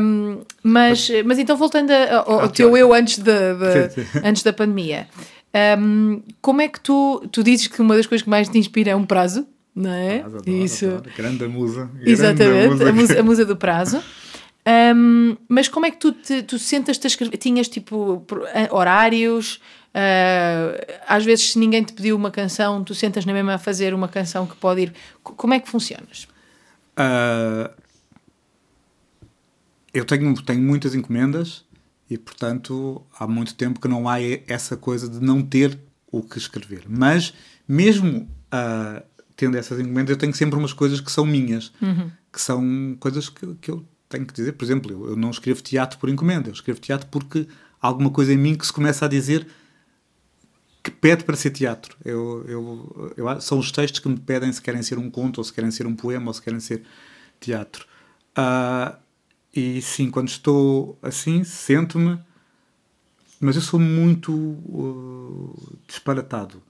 Um, mas, mas então, voltando ao, ao
Ah,
teu eu antes da, da-
Sim, sim. (laughs)
antes da pandemia, um, como é que tu, tu dizes que uma das coisas que mais te inspira é um prazo, não é?
Adoro, adoro,
Isso.
adoro. Grande musa. grande
Exatamente, a musa, a musa do prazo. Um, mas como é que tu, te, tu sentas-te a escrever? Tinhas tipo horários? ah, às vezes, se ninguém te pediu uma canção, tu sentas na mesma a fazer uma canção que pode ir. Co- Como é que funcionas?
Ah, eu tenho, tenho muitas encomendas e, portanto, há muito tempo que não há essa coisa de não ter o que escrever. Mas, mesmo ah, tendo essas encomendas, eu tenho sempre umas coisas que são minhas, que são coisas que, que eu tenho que dizer. Por exemplo, eu, eu não escrevo teatro por encomenda, eu escrevo teatro porque alguma coisa em mim que se começa a dizer que pede para ser teatro. Eu, eu, eu, são os textos que me pedem se querem ser um conto, ou se querem ser um poema, ou se querem ser teatro. Uh, e sim, quando estou assim, sento-me, mas eu sou muito uh, disparatado.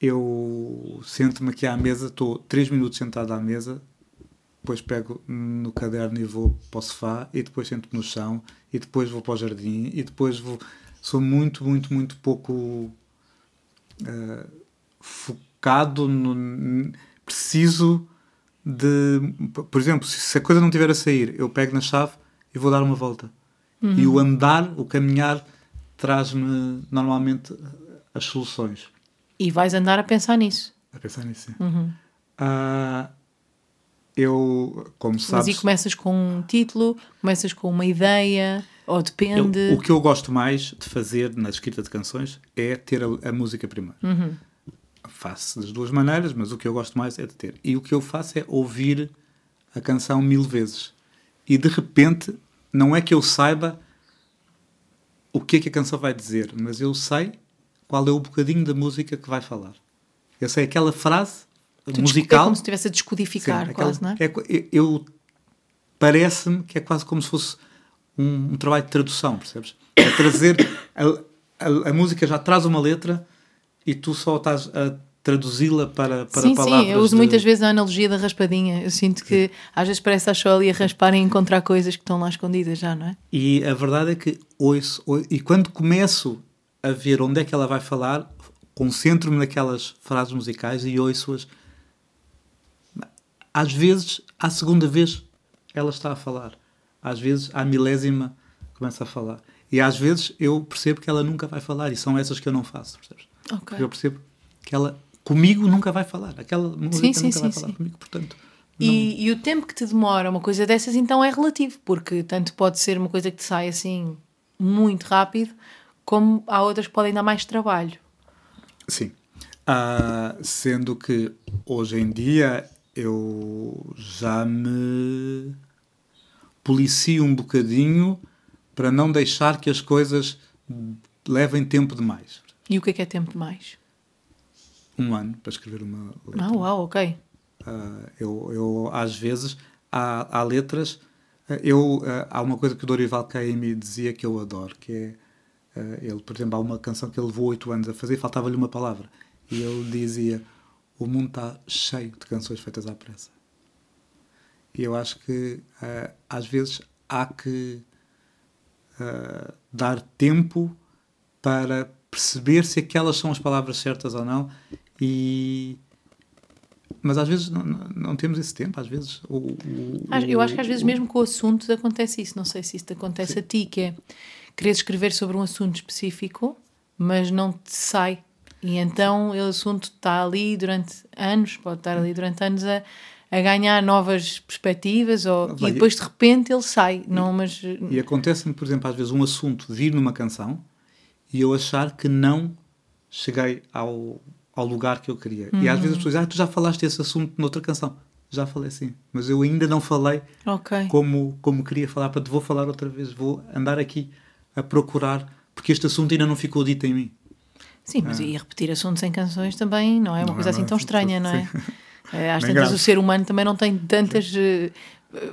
Eu sento-me aqui à mesa, estou três minutos sentado à mesa, depois pego no caderno e vou para o sofá, e depois sento-me no chão, e depois vou para o jardim, e depois vou sou muito, muito, muito pouco uh, focado no. Preciso de. Por exemplo, se a coisa não estiver a sair, eu pego na chave e vou dar uma volta. Uhum. E o andar, o caminhar, traz-me normalmente as soluções.
E vais andar a pensar nisso.
A pensar nisso, sim. Uhum. Uh, eu, como sabes.
Mas e começas com um título, começas com uma ideia. Ou depende.
Eu, o que eu gosto mais de fazer na escrita de canções é ter a, a música primeiro. Uhum. Faço das duas maneiras, mas o que eu gosto mais é de ter. E o que eu faço é ouvir a canção mil vezes. E de repente, não é que eu saiba o que é que a canção vai dizer, mas eu sei qual é o bocadinho da música que vai falar. Eu sei aquela frase tu musical. É
como se estivesse a descodificar, sim, quase, aquela, não é? é
eu Parece-me que é quase como se fosse um, um trabalho de tradução, percebes? É trazer. A, a, a, música já traz uma letra e tu só estás a traduzi-la para, para
sim,
palavras.
Sim, eu uso de... muitas vezes a analogia da raspadinha. Eu sinto que sim. às vezes parece a ali a raspar e encontrar coisas que estão lá escondidas já, não é?
E a verdade é que ouço, ouço e quando começo a ver onde é que ela vai falar, concentro-me naquelas frases musicais e ouço-as. Às vezes, à segunda vez, ela está a falar às vezes, à milésima, começa a falar. E às vezes eu percebo que ela nunca vai falar, e são essas que eu não faço, percebes? Okay. Eu percebo que ela comigo nunca vai falar, aquela música sim, sim, nunca sim, vai falar comigo, portanto.
Não... E, e, o tempo que te demora uma coisa dessas então é relativo, porque tanto pode ser uma coisa que te sai assim muito rápido, como há outras que podem dar mais trabalho.
Sim. Uh, sendo que hoje em dia eu já me policio um bocadinho para não deixar que as coisas levem tempo demais.
E o que é que é tempo demais?
Um ano para escrever uma letra.
Ah, uau, ok.
Uh, eu, eu, às vezes, há, há letras. Eu, uh, há uma coisa que o Dorival Caymmi dizia que eu adoro, que é. Ele, por exemplo, há uma canção que ele levou oito anos a fazer e faltava-lhe uma palavra. E ele dizia: O mundo está cheio de canções feitas à pressa. E eu acho que uh, às vezes há que uh, dar tempo para perceber se aquelas são as palavras certas ou não. E mas às vezes não, não, temos esse tempo, às vezes. O, o,
eu acho que às vezes o, mesmo com assuntos acontece isso. Não sei se isso te acontece sim. a ti, que é quereres escrever sobre um assunto específico, mas não te sai. E então o assunto está ali durante anos, pode estar ali durante anos a a ganhar novas perspectivas ou, Vai, e depois de repente ele sai. Não, mas...
E acontece-me, por exemplo, às vezes um assunto vir numa canção e eu achar que não cheguei ao, ao lugar que eu queria. Uhum. E às vezes as pessoas dizem, ah, tu já falaste esse assunto noutra canção. Já falei sim, mas eu ainda não falei okay. como, como queria falar, para te vou falar outra vez, vou andar aqui a procurar, porque este assunto ainda não ficou dito em mim.
Sim, mas ah. e repetir assuntos em canções também não é uma não coisa é, assim não, tão estranha, não é? (laughs) É, às tantas o ser humano também não tem tantas. Uh,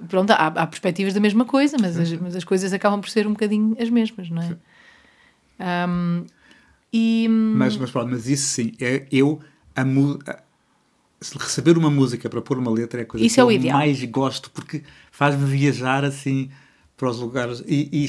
pronto, há, há, perspectivas da mesma coisa, mas as, mas as coisas acabam por ser um bocadinho as mesmas, não é? Um, e,
mas, mas pronto, mas isso sim, é, eu a, a, receber uma música para pôr uma letra é a coisa isso que é eu ideal. mais gosto porque faz-me viajar assim para os lugares e, e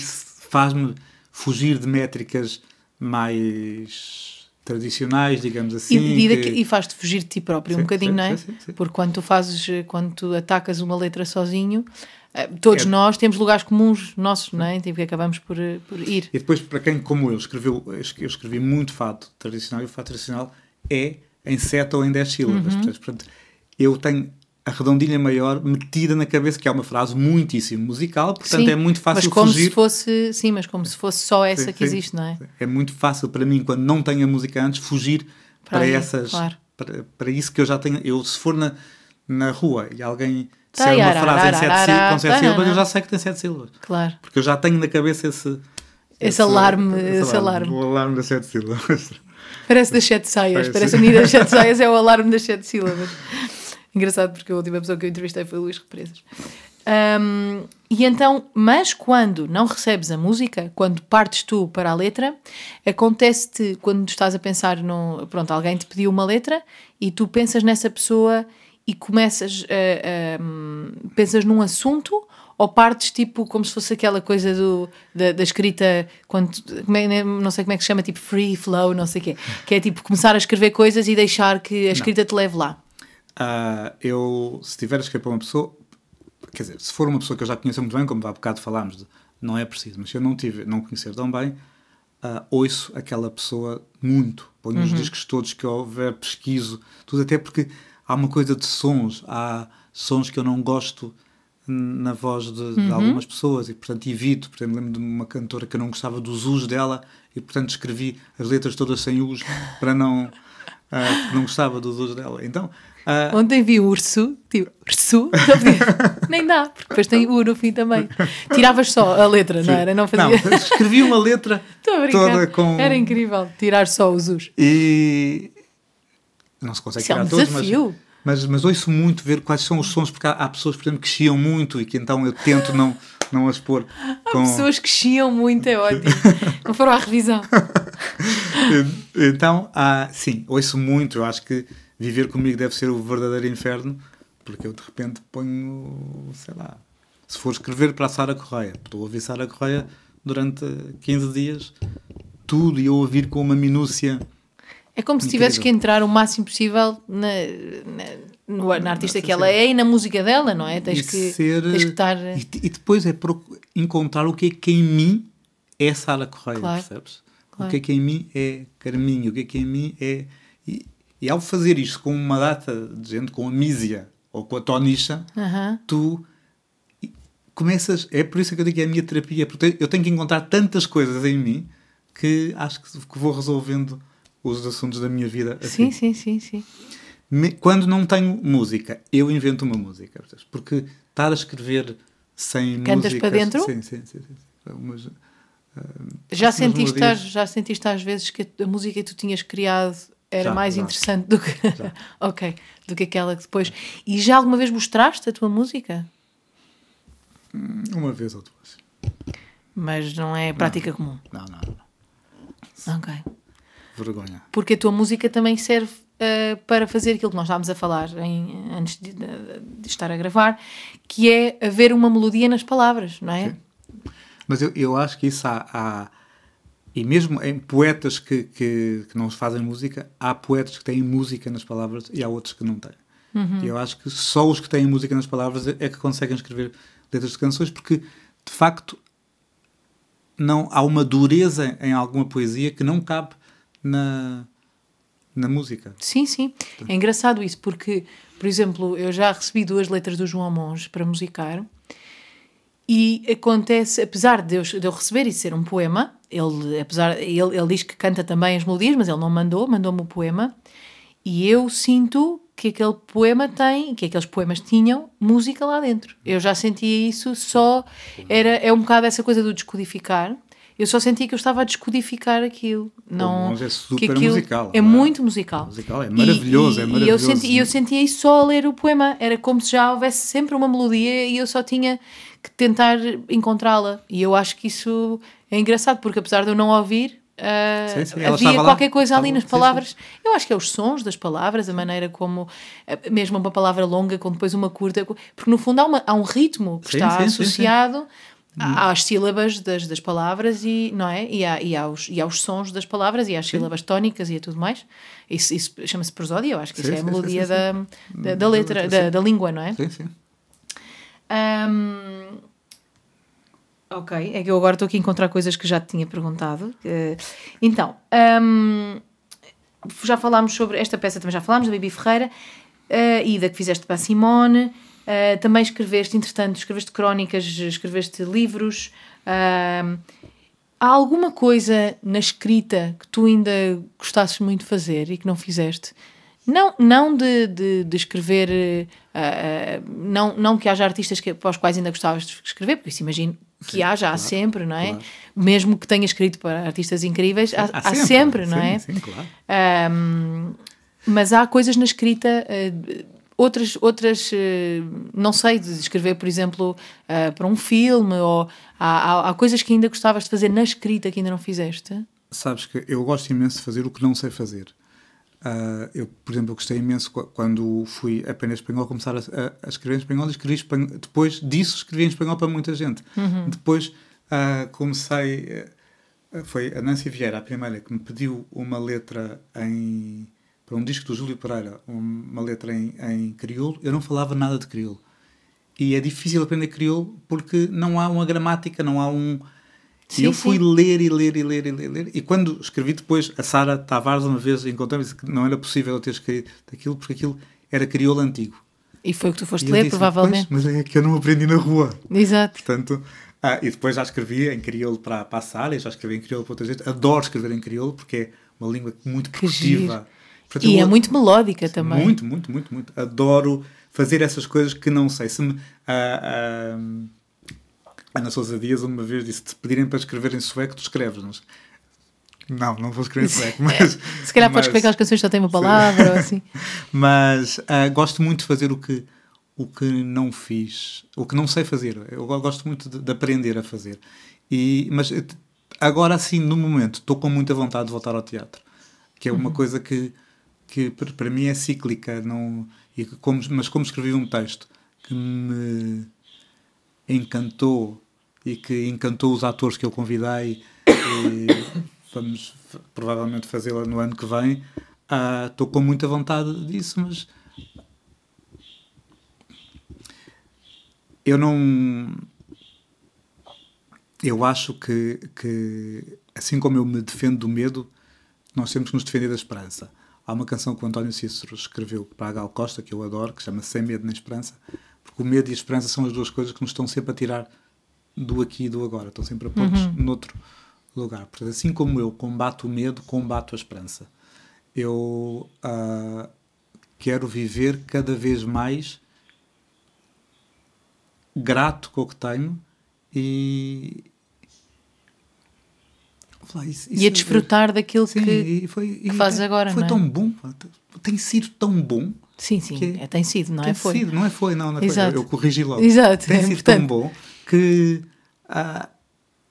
faz-me fugir de métricas mais tradicionais, digamos assim.
E, que... e faz-te fugir de ti próprio sim, um bocadinho, sim, não é? Sim, Porque quando tu fazes, quando tu atacas uma letra sozinho, eh, todos é. nós temos lugares comuns nossos, não é? Tipo que acabamos por, eh, por ir.
E depois, para quem, como eu, escreveu, eu escrevi muito fado tradicional, e o fado tradicional é em sete ou em dez sílabas. Uhum. Portanto, eu tenho a redondilha maior metida na cabeça, que é uma frase muitíssimo musical, portanto sim, é muito fácil
mas como
fugir.
Se fosse, sim, mas como se fosse só essa sim, que sim, existe, não é?
É muito fácil para mim, quando não tenho a música antes, fugir para, para aí, essas. Claro. Para, para isso que eu já tenho. Eu, se for na, na rua e alguém disser uma frase em sete, com sete sílabas, eu já sei que tem sete sílabas.
Claro.
Porque eu já tenho na cabeça esse,
esse alarme, esse alarme.
O alarme das sete sílabas.
Parece das sete saias, parece, parece a das sete saias, é o alarme das sete sílabas. (laughs) Engraçado porque a última pessoa que eu entrevistei foi o Luís Represas. Um, e então, mas quando não recebes a música, quando partes tu para a letra, acontece-te quando estás a pensar no. Pronto, alguém te pediu uma letra e tu pensas nessa pessoa e começas. Uh, uh, pensas num assunto ou partes tipo como se fosse aquela coisa do, da, da escrita, quando, é, não sei como é que se chama, tipo free flow, não sei o quê, que é tipo começar a escrever coisas e deixar que a escrita não. te leve lá.
Uh, eu, se tiver a escrever para uma pessoa, quer dizer, se for uma pessoa que eu já conheço muito bem, como há bocado falámos, de, não é preciso, mas se eu não, tive, não conhecer tão bem, uh, ouço aquela pessoa muito, ponho uhum. os discos todos que houver, pesquiso, tudo, até porque há uma coisa de sons, há sons que eu não gosto na voz de, uhum. de, algumas pessoas e portanto evito, por exemplo, lembro de uma cantora que eu não gostava dos us dela e portanto escrevi as letras todas sem us para não uh, não gostava dos us dela então
uh, ontem vi urso tipo, urso (laughs) nem dá, porque depois tem u no fim também tiravas só a letra, sim. não era?
Não, fazia... não escrevi uma letra (laughs) toda com
era incrível, tirar só os us
e não se consegue
Isso
tirar
é um
todos,
desafio.
mas mas, mas ouço muito ver quais são os sons, porque há, há, pessoas, por exemplo, que chiam muito e que então eu tento não, não as pôr.
Com... Há pessoas que chiam muito, é ótimo. (laughs) não foram à revisão.
então, há, sim, ouço muito. Eu acho que viver comigo deve ser o verdadeiro inferno, porque eu de repente ponho, sei lá, se for escrever para a Sara Correia, estou a ouvir Sara Correia durante 15 dias, tudo e eu ouvir com uma minúcia
é como se tivesses que entrar o máximo possível na, na, na artista que ela é e na música dela, não é? Tens, que, ser, tens que estar.
E, e, depois é encontrar o que é que em mim é Sara Correia, claro. percebes? Claro. O que é que em mim é Carminho, o que é que em mim é. E, ao fazer isto com uma data de gente, com a Mísia ou com a Tonicha, uh -huh. tu começas. É por isso que eu digo que é a minha terapia, porque eu tenho que encontrar tantas coisas em mim que acho que vou resolvendo os assuntos da minha vida
assim. Sim, sim, sim, sim.
Quando não tenho música, eu invento uma música. Porque estar a escrever sem
Cantas
música...
para dentro?
Sim, sim, sim. sim. Umas, uh,
já, sentiste, já sentiste às vezes que a música que tu tinhas criado era já, mais já. interessante do que... (laughs) ok, do que aquela que depois... E já alguma vez mostraste a tua música?
Hum, uma vez ou duas.
Mas não é prática
não.
comum?
Não, não, não.
Ok
vergonha.
Porque a tua música também serve uh, para fazer aquilo que nós estávamos a falar em, antes de, de, de, estar a gravar, que é haver uma melodia nas palavras, não é? Sim.
Mas eu, eu acho que isso há, há e mesmo em poetas que, que, que, não fazem música, há poetas que têm música nas palavras e há outros que não têm. Uhum. E eu acho que só os que têm música nas palavras é que conseguem escrever letras de canções, porque de facto não há uma dureza em alguma poesia que não cabe na, na música.
Sim, sim. É engraçado isso, porque, por exemplo, eu já recebi duas letras do João Monge para musicar e acontece, apesar de eu, de eu receber e ser um poema, ele, apesar, ele, ele diz que canta também as melodias, mas ele não mandou, mandou-me o poema, e eu sinto que aquele poema tem, que aqueles poemas tinham música lá dentro. Eu já sentia isso só, era, é um bocado essa coisa do descodificar, eu só sentia que eu estava a descodificar aquilo. Não,
é super musical.
É, é, muito musical.
musical é maravilhoso,
e,
é maravilhoso.
E eu, senti, eu sentia isso só a ler o poema. Era como se já houvesse sempre uma melodia e eu só tinha que tentar encontrá-la. E eu acho que isso é engraçado, porque apesar de eu não ouvir, Uh, sim, sim, havia qualquer lá. coisa ali nas palavras. Sim, eu acho que é os sons das palavras, a maneira como, eh, mesmo uma palavra longa com depois uma curta, porque no fundo há, uma, há um ritmo que está associado às sílabas das, das palavras e, não é? e, há, e, aos, e aos sons das palavras e às sim. sílabas tónicas e a tudo mais. Isso, isso chama-se prosódia, eu acho que sim, isso é a melodia sim, da, da, da, letra, da, da, língua, não é?
Sim, sim.
Um, ok, é que eu agora estou aqui a encontrar coisas que já te tinha perguntado. então, um, já falámos sobre esta peça, também já falámos, da Bibi Ferreira, uh, e da que fizeste para a Simone. Uh, também escreveste, entretanto, escreveste crónicas, escreveste livros. Uh, há alguma coisa na escrita que tu ainda gostasses muito de fazer e que não fizeste? Não, não de, de, de escrever, uh, não, não que haja artistas que, para os quais ainda gostavas de escrever, porque isso imagino que Sim, há, já claro, há sempre, não é? Claro. Mesmo que tenha escrito para artistas incríveis, há, há, há sempre, sempre, não é?
Sim, claro.
Mas há coisas na escrita. Outras, outras uh, não sei, de escrever, por exemplo, uh, para um filme, ou há, há, há, coisas que ainda gostavas de fazer na escrita que ainda não fizeste?
Sabes que eu gosto imenso de fazer o que não sei fazer. Uh, eu, por exemplo, gostei imenso quando fui aprender espanhol, começar a, a, escrever em espanhol escrevi espanhol. Depois disso, escrevi em espanhol para muita gente.
Uhum.
Depois uh, comecei. Uh, foi a Nancy Vieira, a primeira, que me pediu uma letra em. Para um disco do Júlio Pereira, uma letra em, em crioulo. Eu não falava nada de crioulo. E é difícil aprender crioulo porque não há uma gramática, não há um Sim, e eu fui sim. ler e ler e ler e ler, ler. E quando escrevi depois, a Sara Tavares uma vez encontrou-me disse que não era possível eu ter escrito aquilo porque aquilo era crioulo antigo.
E foi o que tu foste ler, disse, provavelmente.
Mas é que eu não aprendi na rua.
Exato.
Portanto, ah, e depois já escrevi em crioulo para, para a Sara, já escrevi em crioulo para outra gente. Adoro escrever em crioulo porque é uma língua muito produtiva.
E é muito melódica também.
Muito, muito, muito, muito. Adoro fazer essas coisas que não sei. Se me, ah, ah, Ana Sousa Dias uma vez disse: se pedirem para escrever em sueco, tu escreves. Mas... Não, não vou escrever em (laughs) sueco, mas.
Se calhar mas, podes escrever aquelas canções que só têm uma palavra ou assim. (laughs)
mas uh, gosto muito de fazer o que, o que não fiz, o que não sei fazer. Eu gosto muito de, de aprender a fazer. E, mas agora, assim, no momento, estou com muita vontade de voltar ao teatro, que é uma uhum. coisa que, que para mim é cíclica. Não, e como, mas como escrevi um texto que me encantou e que encantou os atores que eu convidei (coughs) vamos provavelmente fazê-la no ano que vem. Estou uh, com muita vontade disso, mas eu não. Eu acho que, que, assim como eu me defendo do medo, nós temos que nos defender da esperança. Há uma canção que o António Cícero escreveu para a Gal Costa, que eu adoro, que chama Sem Medo nem Esperança, porque o medo e a esperança são as duas coisas que nos estão sempre a tirar do aqui e do agora, estão sempre a pôr-nos uhum. noutro lugar. Portanto, assim como eu combato o medo, combato a esperança. Eu uh, quero viver cada vez mais grato com o que tenho e.
Lá, isso, e a desfrutar é, daquilo sim, que, foi, que fazes agora.
Foi
é?
tão bom, tem sido tão bom
Sim, sim, é, tem sido, não é? Foi.
Sido, não é foi, não, não é
Exato.
foi. Eu, eu corrigi logo.
Exato.
Tem é sido importante. tão bom que ah,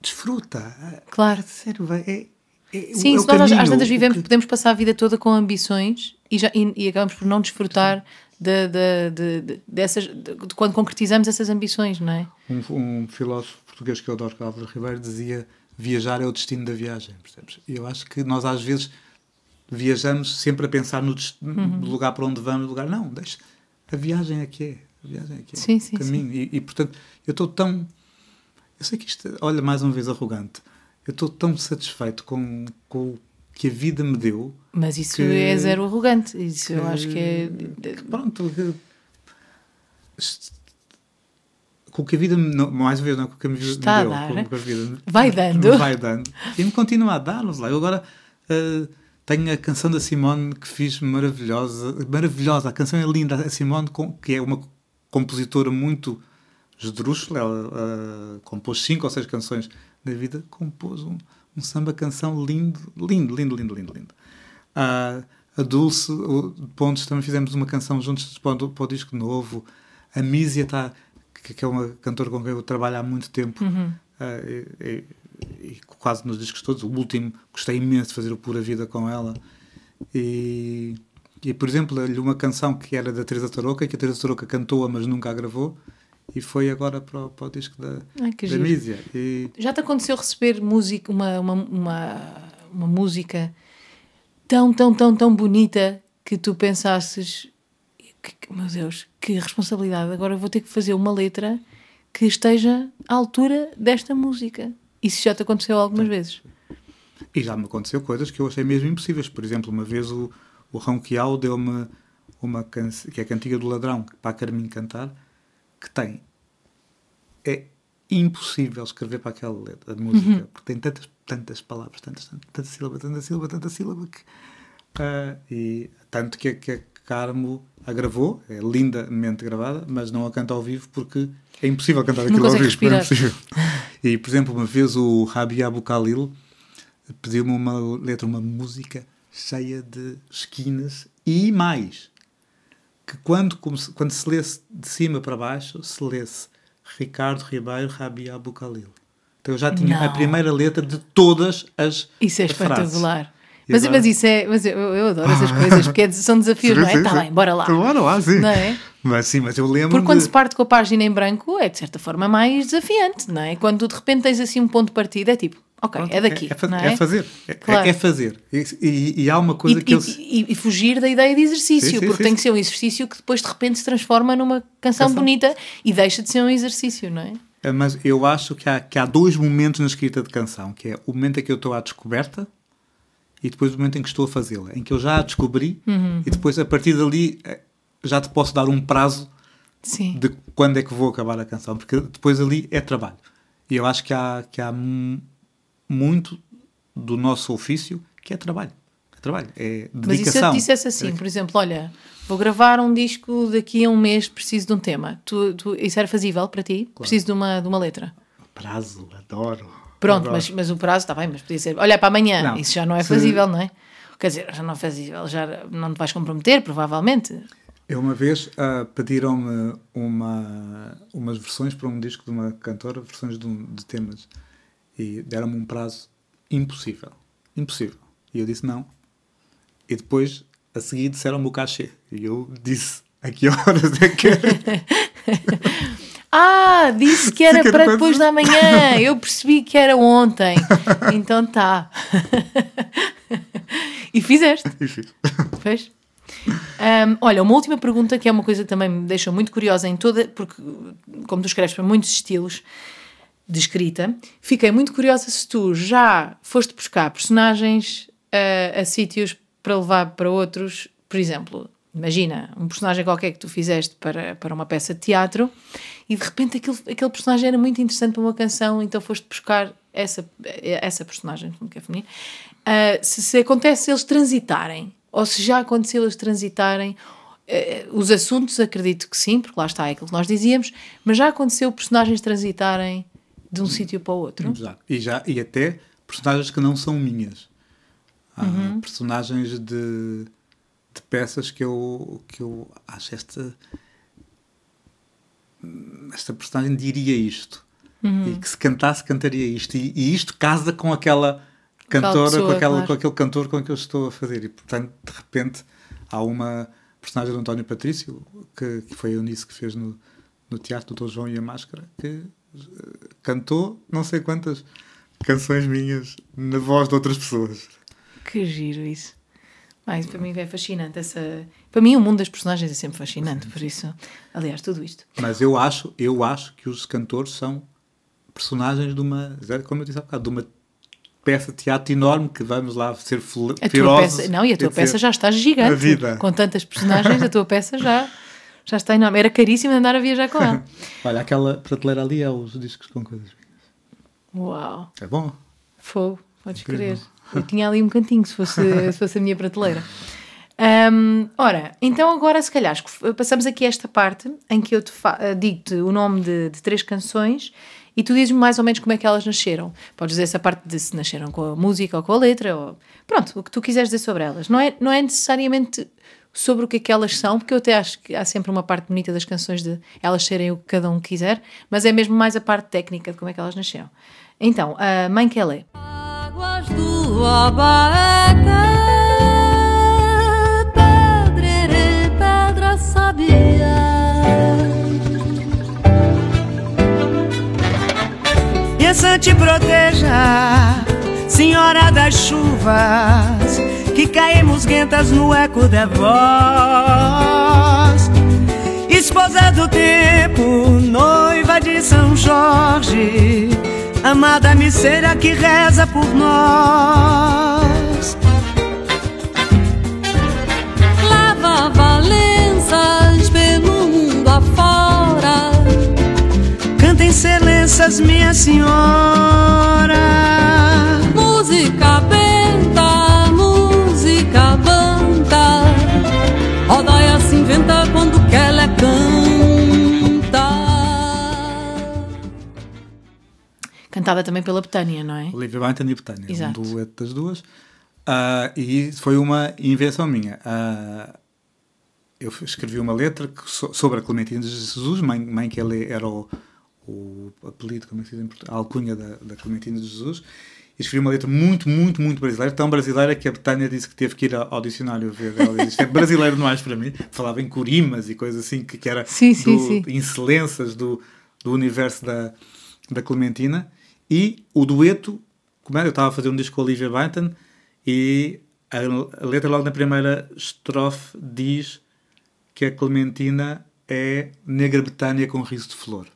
desfruta.
Claro.
Sério, é,
é, Sim, se nós às tantas vivemos, que... podemos passar a vida toda com ambições e, já, e, e acabamos por não desfrutar de, de, de, de, dessas, de, quando concretizamos essas ambições, não é?
Um, um filósofo português que eu adoro, Álvaro Ribeiro, dizia viajar é o destino da viagem, percebes? E eu acho que nós às vezes viajamos sempre a pensar no uhum. lugar para onde vamos, lugar não, deixa, a viagem é que é, a viagem é que é,
sim, sim,
caminho
sim.
E, e, portanto eu estou tão, eu sei que isto, olha mais uma vez arrogante, eu estou tão satisfeito com, com o que a vida me deu.
Mas isso que, é zero arrogante, isso que, eu acho que é.
Que, pronto, que, com o que a vida me, mais uma vez, não, com o que a vida
Está
me deu,
a dar.
com, a vida
vai dando, (laughs)
vai dando e me continua a dar-nos lá. Eu agora uh, tenho a canção da Simone que fiz maravilhosa, maravilhosa. A canção é linda. A Simone, que é uma compositora muito esdrúxula, ela uh, compôs cinco ou seis canções da vida, compôs um, um samba canção lindo, lindo, lindo, lindo, lindo, lindo. Uh, a Dulce Pontes também fizemos uma canção juntos para o, para o disco novo. A Mísia está, que, que, é uma cantora com quem eu trabalho há muito tempo.
Uhum.
Uh, e quase nos discos todos. O último, gostei imenso de fazer o Pura Vida com ela. E, e por exemplo, uma canção que era da Teresa Tarouca, que a Teresa Tarouca cantou-a, mas nunca a gravou, e foi agora para o, para o disco da, Ai, da Mísia. E...
Já te aconteceu receber música, uma, uma, uma, uma música tão, tão, tão, tão bonita que tu pensasses que, meu Deus, que responsabilidade, agora vou ter que fazer uma letra que esteja à altura desta música. Isso já te aconteceu algumas Sim. vezes?
E já me aconteceu coisas que eu achei mesmo impossíveis. Por exemplo, uma vez o, o Ronquial deu-me uma canção, que é a Cantiga do Ladrão, para a Carminho cantar, que tem. É impossível escrever para aquela letra, a música, uhum. porque tem tantas, tantas palavras, tantas, tantas, tanta sílaba, tanta sílaba, tanta sílaba, que. Uh, e tanto que, que Carmo a gravou, é lindamente gravada, mas não a canta ao vivo porque é impossível cantar aquilo ao vivo. É
respirar. É
E, por exemplo, uma vez o Rabi Abu Khalil pediu-me uma letra, uma música cheia de esquinas e mais. Que quando, quando se lesse de cima para baixo, se lesse Ricardo Ribeiro Rabi Abu Khalil. Então eu já tinha Não. a primeira letra de todas as
Isso é espetacular. Mas, mas isso é. Mas eu, eu adoro essas coisas, porque é são desafios, sim, não é? Está bem, bora lá.
Bora lá, sim. Não é? Mas sim, mas eu lembro.
Porque quando de... se parte com a página em branco é de certa forma mais desafiante, não é? Quando de repente tens assim um ponto de partida, é tipo, ok, Pronto, é daqui.
É,
é,
é fazer. É, claro. é, fazer. E, e, e, há uma coisa
e,
que
eu. E, fugir da ideia de exercício, sim, sim, porque sim, tem que ser um exercício que depois de repente se transforma numa canção, canção, bonita e deixa de ser um exercício, não é?
é? Mas eu acho que há, que há dois momentos na escrita de canção, que é o momento em que eu estou à descoberta e depois o momento em que estou a fazê-la, em que eu já a descobri
uhum.
e depois a partir dali eh, já te posso dar um prazo
Sim.
de quando é que vou acabar a canção, porque depois ali é trabalho. E eu acho que há, que há muito do nosso ofício que é trabalho. É trabalho, é dedicação. Mas e se eu
te dissesse assim, é. por exemplo, olha, vou gravar um disco daqui a um mês, preciso de um tema. Tu, tu, isso era fazível para ti? Claro. Preciso de uma, de uma letra?
Prazo, adoro.
Pronto, Mas, mas o prazo está bem, mas podia ser, olha, para amanhã, não, isso já não é fazível, se... não é? Quer dizer, já não é fazível, já não te vais comprometer, provavelmente.
Eu uma vez uh, pediram-me uma, umas versões para um disco de uma cantora, versões de, um, de temas, e deram-me um prazo impossível. Impossível. E eu disse não. E depois, a seguir, disseram-me o cachê. E eu disse a que horas é que (laughs)
Ah, disse que era para depois da manhã. Eu percebi que era ontem. (laughs) Então tá. e fizeste?
E fiz.
Fez? Um, olha, uma última pergunta que é uma coisa que também me deixa muito curiosa em toda, porque como tu escreves para muitos estilos de escrita, fiquei muito curiosa se tu já foste buscar personagens uh, a sítios para levar para outros, por exemplo, imagina um personagem qualquer que tu fizeste para, para uma peça de teatro e de repente aquele, aquele personagem era muito interessante para uma canção, então foste buscar essa, essa personagem, que é feminino. Uh, se, se acontece eles transitarem ou se já aconteceu eles transitarem, eh, os assuntos acredito que sim, porque lá está é aquilo que nós dizíamos, mas já aconteceu personagens transitarem de um sítio para o outro?
Já. E, já, e até personagens que não são minhas. Há uhum. personagens de, de peças que eu, que eu acho esta esta personagem diria isto uhum. e que se cantasse cantaria isto e, e isto casa com aquela cantora, pessoa, com, aquela, claro. com aquele cantor com que eu estou a fazer. E, portanto, de repente, há uma personagem do António Patrício, que, que foi a Eunice que fez no, no teatro do Dom João e a Máscara, que uh, cantou não sei quantas canções minhas na voz de outras pessoas.
Que giro isso. Mas para mim é fascinante essa. Para mim o mundo das personagens é sempre fascinante, por isso, aliás, tudo isto.
Mas eu acho, eu acho que os cantores são personagens de uma, como eu disse há bocado, de uma peça de teatro enorme que vamos lá ser.
Peça, não, e a tua peça já está gigante. A vida. Com tantas personagens, a tua peça já, já está enorme. Era caríssimo andar a viajar com ela. (laughs)
Olha, aquela prateleira ali é os discos com coisas.
Uau.
É bom?
Fogo, podes crer. Eu tinha ali um cantinho se fosse, se fosse a minha prateleira. Um, ora, então agora se calhar passamos aqui a esta parte em que eu te digo-te o nome de, de três canções e tu dizes-me mais ou menos como é que elas nasceram. Podes dizer essa parte de se nasceram com a música ou com a letra, ou pronto, o que tu quiseres dizer sobre elas. Não é, não é necessariamente sobre o que é que elas são, porque eu até acho que há sempre uma parte bonita das canções de elas serem o que cada um quiser, mas é mesmo mais a parte técnica de como é que elas nasceram. Então, a Mãe que ela é. Águas do Abaeté, pedrere, pedra sabia.
bênção te proteja, Senhora das chuvas, que caímos guentas no eco da voz. Esposa do tempo, noiva de São Jorge, amada miseira que reza por nós.
Lava Valenças, pelo mundo afora
Canta excelências, minha senhora.
Música benta,
cantada também pela Betânia, não é?
Olivia Banton e Betânia, um dueto das duas. Ah, e foi uma invenção minha. Ah, eu escrevi uma letra que sobre a Clementina de Jesus, mãe, mãe que ele era o, o apelido, como é que se diz em português? A alcunha da, da Clementina de Jesus. E escrevi uma letra muito, muito, muito brasileira, tão brasileira que a Betânia disse que teve que ir ao, dicionário ver. Ela disse, é brasileiro demais para mim. Falava em corimas e coisas assim, que, que era
Sim,
do,
sim.
excelências do, do universo da, da Clementina. E o dueto, como é, eu estava a fazer um disco com a Olivia Banton e a, a letra logo na primeira estrofe diz que a Clementina é negra Betânia com riso de flor.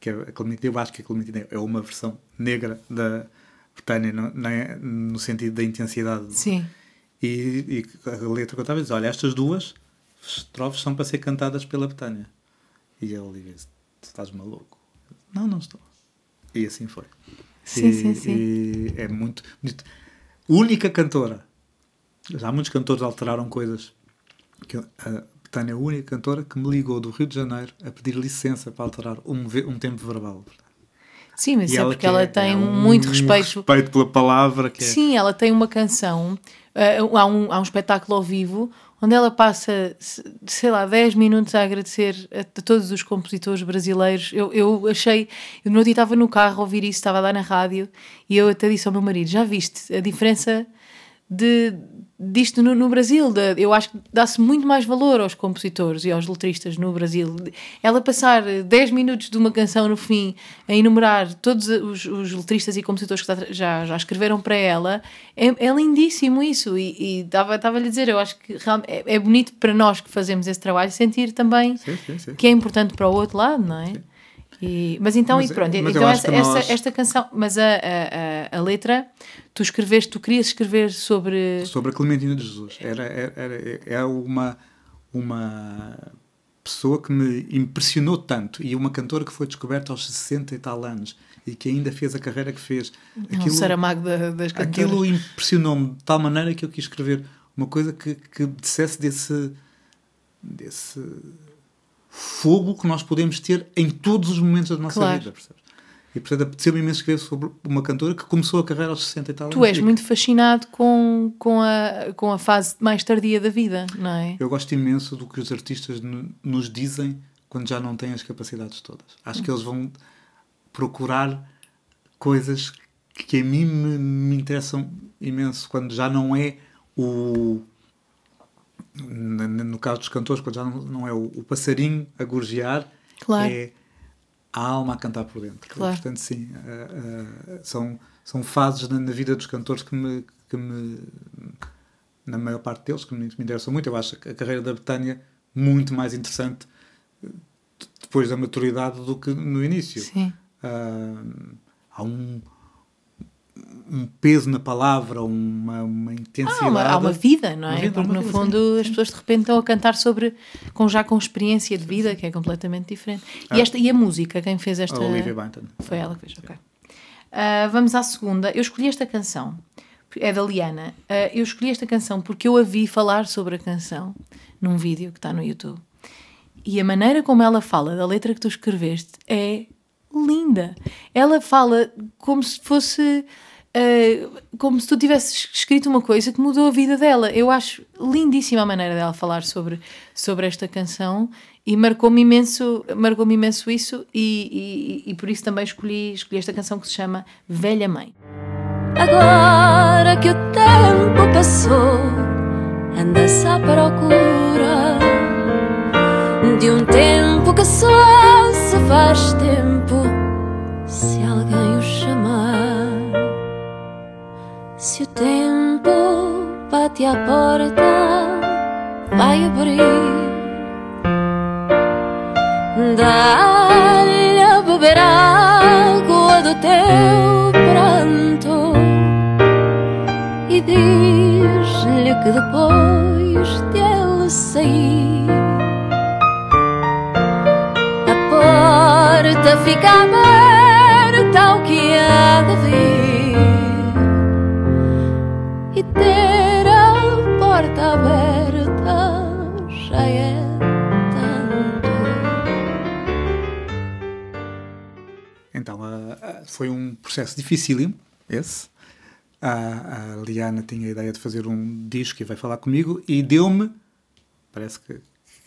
Que é a Clementina, eu acho que a Clementina é uma versão negra da Betânia, no, é? no sentido da intensidade.
Sim.
E, e a letra que eu estava a dizer, olha, estas duas estrofes são para ser cantadas pela Betânia. E a Olivia "Tu estás maluco? Não, não estou. E assim foi.
Sim,
e,
sim, sim.
E é muito bonito. Única cantora. Já muitos cantores alteraram coisas. Que a Betânia é a única cantora que me ligou do Rio de Janeiro a pedir licença para alterar um, um tempo verbal.
Sim, mas
E
é porque
que
ela
é-
tem
é um
muito respeito.
respeito pela palavra. Que é,
Sim, ela tem uma canção, eh, há, um, há um espetáculo ao vivo, onde ela passa, se- sei lá, 10 minutos a agradecer a, a todos os compositores brasileiros. Eu, eu achei, eu no outro dia estava no carro a ouvir isso, estava lá na rádio, e eu até disse ao meu marido: já viste a diferença de, disto no, no Brasil? Da- eu acho que dá-se muito mais valor aos compositores e aos letristas no Brasil. Ela passar 10 minutos de uma canção no fim a enumerar todos os, os letristas e compositores que já, já escreveram para ela, é, é lindíssimo isso. E estava a lhe dizer, eu acho que realmente é, é bonito para nós que fazemos esse trabalho sentir também
Sim, sim, sim.
que é importante para o outro lado, não é? E- mas então,
Mas
e
é-
pronto, então essa,
nós-
esta canção, mas a, a, a, letra, tu escreveste, tu querias escrever sobre.
sobre a Clementina de Jesus. Era, era, era- é uma, uma pessoa que me impressionou tanto e uma cantora que foi descoberta aos 60 e tal anos e que ainda fez a carreira que fez.
Aquilo, um Saramago da- das cantoras.
aquilo impressionou-me de tal maneira que eu quis escrever uma coisa que, que dissesse desse, desse fogo que nós podemos ter em todos os momentos da nossa
Claro.
vida, percebes? E portanto apeteceu-me imenso escrever sobre uma cantora que começou a carreira aos 60 e tal
Tu és muito fascinado com, com, a, com a fase mais tardia da vida, não é?
Eu gosto imenso do que os artistas no- nos dizem quando já não têm as capacidades todas. Acho que eles vão procurar coisas que a mim me, me interessam imenso quando já não é o. No caso dos cantores, quando já não, não é o, o passarinho a gorjear,
Claro.
é a alma a cantar por dentro.
Claro.
Portanto, sim, ah, ah, são, são fases na, na vida dos cantores que me, que me na maior parte deles, que me, me interessam muito. Eu acho a carreira da Betânia muito mais interessante eh, depois da maturidade do que no início.
Sim.
Ah, há um, um peso na palavra, uma, uma intensidade.
Há uma, há uma vida, não é?
vida,
Porque no
vida,
fundo
sim,
as pessoas de repente estão a cantar sobre, com, já com experiência de vida, que é completamente diferente. E,
Ah.
esta, e a música, quem fez esta.
A Olivia Banton.
Foi ela que fez, ok. Ah, vamos à segunda. Eu escolhi esta canção, é da Liana. Ah, eu escolhi esta canção porque eu a vi falar sobre a canção num vídeo que está no YouTube. E a maneira como ela fala da letra que tu escreveste é linda. Ela fala como se fosse. Ah, como se tu tivesses escrito uma coisa que mudou a vida dela. Eu acho lindíssima a maneira dela falar sobre, sobre esta canção e marcou-me imenso, marcou imenso isso e, e, e por isso também escolhi, escolhi esta canção que se chama Velha Mãe.
Agora que o tempo passou, anda-se à procura de um tempo que só se faz tempo bate à porta, vai abrir. Dá-lhe a beber água do teu pranto e diz-lhe que depois de ele sair, a porta fica aberta ao que há de vir
foi um processo dificílimo, esse. A, a Liana tinha a ideia de fazer um disco e vai falar comigo e deu-me, parece que,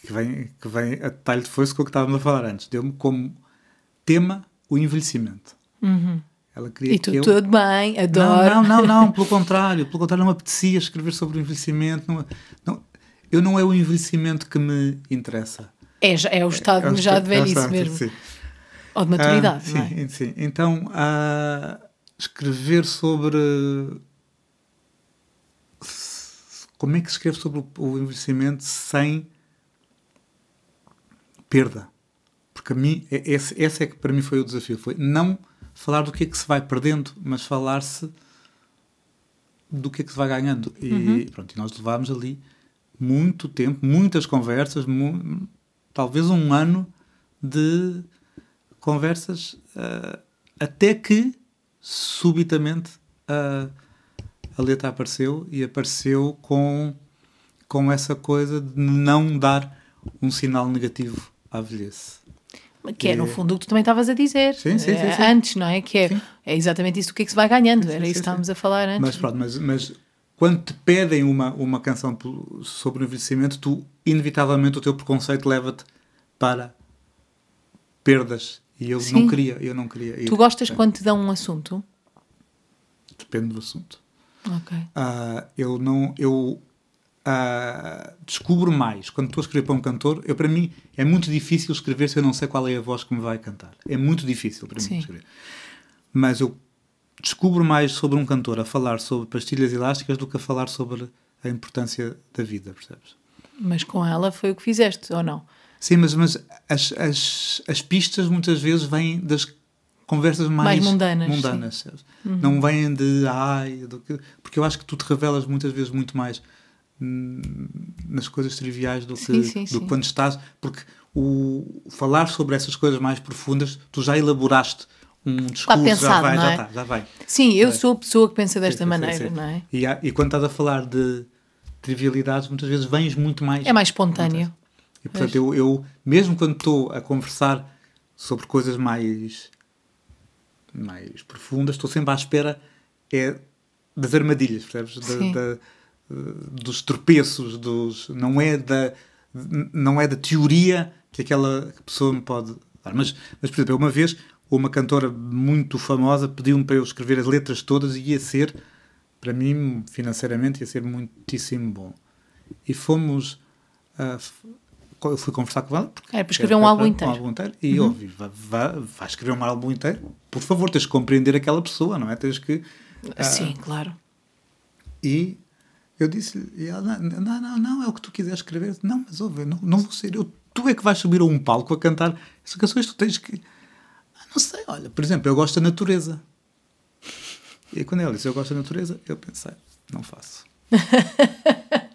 que, vem, que vem a detalhe de força com o que estávamos a falar antes, deu-me como tema o envelhecimento.
Uhum.
Ela queria
E tu,
que eu...
tudo bem, adoro.
Não, não, não, não, pelo (laughs) contrário, pelo contrário, não me apetecia escrever sobre o envelhecimento. Não, não, eu não é o envelhecimento que me interessa.
É, é o estado
É
já de
é
velhice mesmo.
sim.
Ou de maturidade,
Ah,
é?
sim, sim. Então, ah, escrever sobre. Como é que se escreve sobre o- envelhecimento sem perda? Porque a mim, é- esse, esse é que para mim foi o desafio. Foi não falar do que é que se vai perdendo, mas falar-se do que é que se vai ganhando. E
Uhum.
pronto, e nós levámos ali muito tempo, muitas conversas, mu- talvez um ano de conversas ah, até que subitamente ah, a letra apareceu e apareceu com, com essa coisa de não dar um sinal negativo à velhice.
Que é, no fundo, o que tu também estavas a dizer.
Sim, sim, sim,
eh,
sim.
Antes, não é? Que é, é exatamente isso do que é que se vai ganhando.
Sim, sim,
Era isso que estávamos a falar antes.
Mas pronto, mas, mas quando te pedem uma, uma canção sobre o envelhecimento, tu, inevitavelmente, o teu preconceito leva-te para perdas. E eu
Sim.
não queria, eu não queria. ir.
Tu gostas quando te dão um assunto?
Depende do assunto.
Ok.
Ah, eu não eu ah, descubro mais quando estou a escrever para um cantor eu para mim é muito difícil escrever se eu não sei qual é a voz que me vai cantar é muito difícil para mim
Sim.
escrever mas eu descubro mais sobre um cantor a falar sobre pastilhas elásticas do que a falar sobre a importância da vida percebes
Mas com ela foi o que fizeste, ou não?
Sim mas mas as, as, as pistas muitas vezes vêm das conversas mais,
Mais mundanas,
mundanas sabes? não vêm de ai do que, porque eu acho que tu te revelas muitas vezes muito mais hum, nas coisas triviais do que,
Sim, sim,
do
sim.
quando estás porque o falar sobre essas coisas mais profundas tu já elaboraste um discurso já
pensado,
vai
não
já
é?
está já vai
Sim, eu sou a pessoa que pensa desta maneira, não é?
e, há- e quando estás a falar de trivialidades muitas vezes vens muito mais
É mais espontâneo.
E portanto, eu, eu, mesmo quando estou a conversar sobre coisas mais, mais profundas, estou sempre à espera é, das armadilhas, percebes? Da- da- dos tropeços, dos, não, é da, não é da teoria que aquela pessoa me pode dar. Mas, mas por exemplo, uma vez, uma cantora muito famosa pediu-me para eu escrever as letras todas e ia ser, para mim, financeiramente, ia ser muitíssimo bom. E fomos. f- eu fui conversar com ela. porque
Era para escrever um álbum.
Um álbum inteiro e eu ouvi, vai, vai, vai escrever um álbum inteiro. Por favor, tens que compreender aquela pessoa, não é? Tens que. ah,
Sim, claro.
E eu disse-lhe, e ela, não, não, não, é o que tu quiseres escrever. Disse, Não, mas ouve, não, não vou ser eu. Tu é que vais subir a um palco a cantar essas canções, tu tens que. Ah, não sei, olha, por exemplo, eu gosto da natureza. E quando ela disse eu gosto da natureza, eu pensei, não faço. (laughs)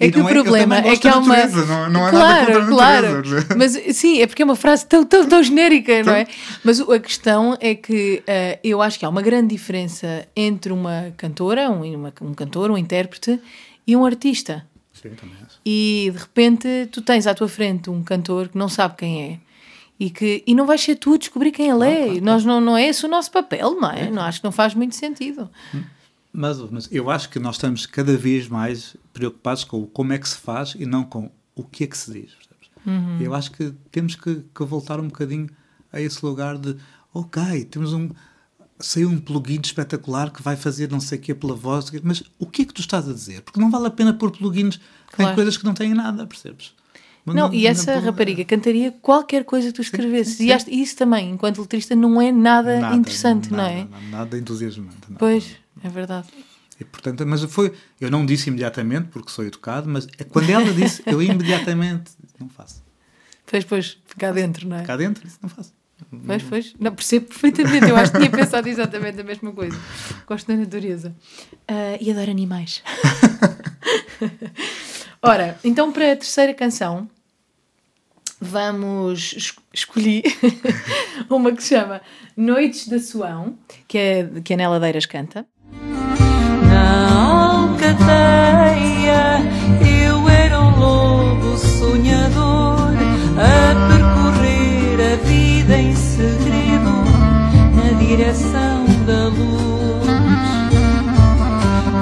É que
não
o
é
problema é que há uma.
natureza, não- não há nada
claro, claro. Mas sim, é porque é uma frase tão, tão, tão genérica, não é? Mas a questão é que eh, eu acho que há uma grande diferença entre uma cantora, um, uma- um cantor, um intérprete e um artista.
Sim, também acho.
E de repente tu tens à tua frente um cantor que não sabe quem é. E, que, e não vais ser tu a descobrir quem ele é. Nós não, não é esse o nosso papel, não é? Não acho que não faz muito sentido.
Mas, mas eu acho que nós estamos cada vez mais preocupados com o como é que se faz e não com o que é que se diz.
Uhum.
Eu acho que temos que, que voltar um bocadinho a esse lugar de ok, temos um saiu um plugin espetacular que vai fazer não sei o que pela voz, mas o que é que tu estás a dizer? Porque não vale a pena pôr plugins
Claro.
em coisas que não têm nada, percebes? Mas
Não, e essa
não-
rapariga cantaria qualquer coisa que tu escrevesses.
sim,
E acho- e isso também, enquanto letrista, não é nada,
nada,
interessante, não
nada,
é?
Nada, nada entusiasmante.
Pois, é verdade.
E, portanto, mas foi, eu não disse imediatamente, porque sou educado, mas é quando ela disse, eu imediatamente não faço.
Pois, pois, cá dentro, não é?
Cá dentro, disse, não faço.
Pois, pois. Não, percebo perfeitamente. Eu acho que tinha pensado exatamente a mesma coisa. Gosto da natureza. Ah, e adoro animais. (laughs) Ora, então para a terceira canção, vamos es- escolher (laughs) uma que se chama Noites da Suão, que é que a Nela Deiras canta.
Eu era um lobo sonhador a percorrer a vida em segredo na direção da luz.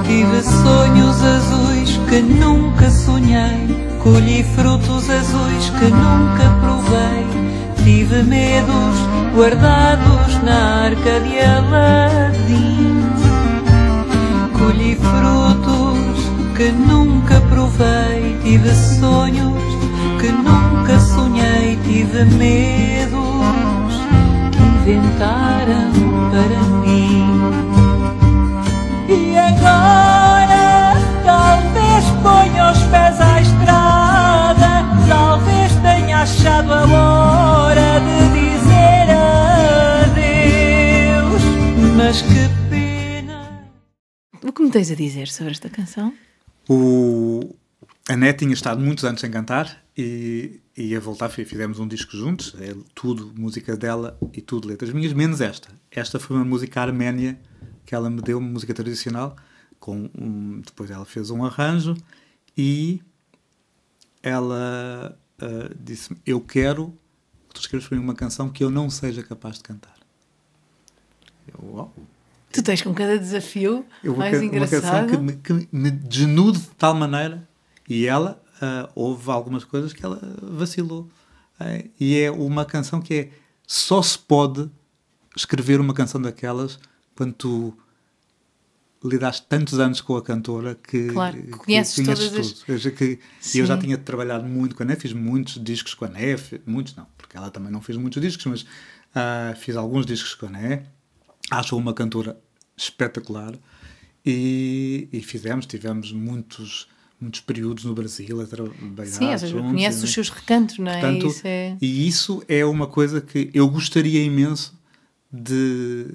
Tive sonhos azuis que nunca sonhei, colhi frutos azuis que nunca provei. Tive medos guardados na arca de Aladim que nunca provei. Tive sonhos que nunca sonhei. Tive medos que inventaram para mim. E agora talvez ponha os pés à estrada, talvez tenha achado a hora de dizer adeus. Mas que pena.
O que me tens a dizer sobre esta canção?
O... A Net tinha estado muitos anos sem cantar e ia voltar, fizemos um disco juntos, é tudo música dela e tudo letras minhas, menos esta. Esta foi uma música arménia que ela me deu, uma música tradicional, com um, depois ela fez um arranjo e ela uh, disse-me, eu quero que tu escreves para mim uma canção que eu não seja capaz de cantar. Eu, uau,
Tu tens com cada desafio
eu vou
mais
ca- uma canção
engraçado.
que me, que me desnude de tal maneira e ela ah, houve algumas coisas que ela vacilou Eh, e é uma canção que é só se pode escrever uma canção daquelas quando tu lidaste tantos anos com a cantora que,
Claro,
que
conheces todas as-
tudo. Eu já, que, e eu já
Sim.
tinha trabalhado muito com a NEF, fiz muitos discos com a NEF, muitos não, porque ela também não fez muitos discos, mas ah, fiz alguns discos com a NEF. Acho uma cantora espetacular e, e fizemos, tivemos muitos, muitos períodos no Brasil a trabalhar.
Sim,
juntos,
conheces
e-
os seus recantos, não é?
Portanto,
Isso é...
E isso é uma coisa que eu gostaria imenso de.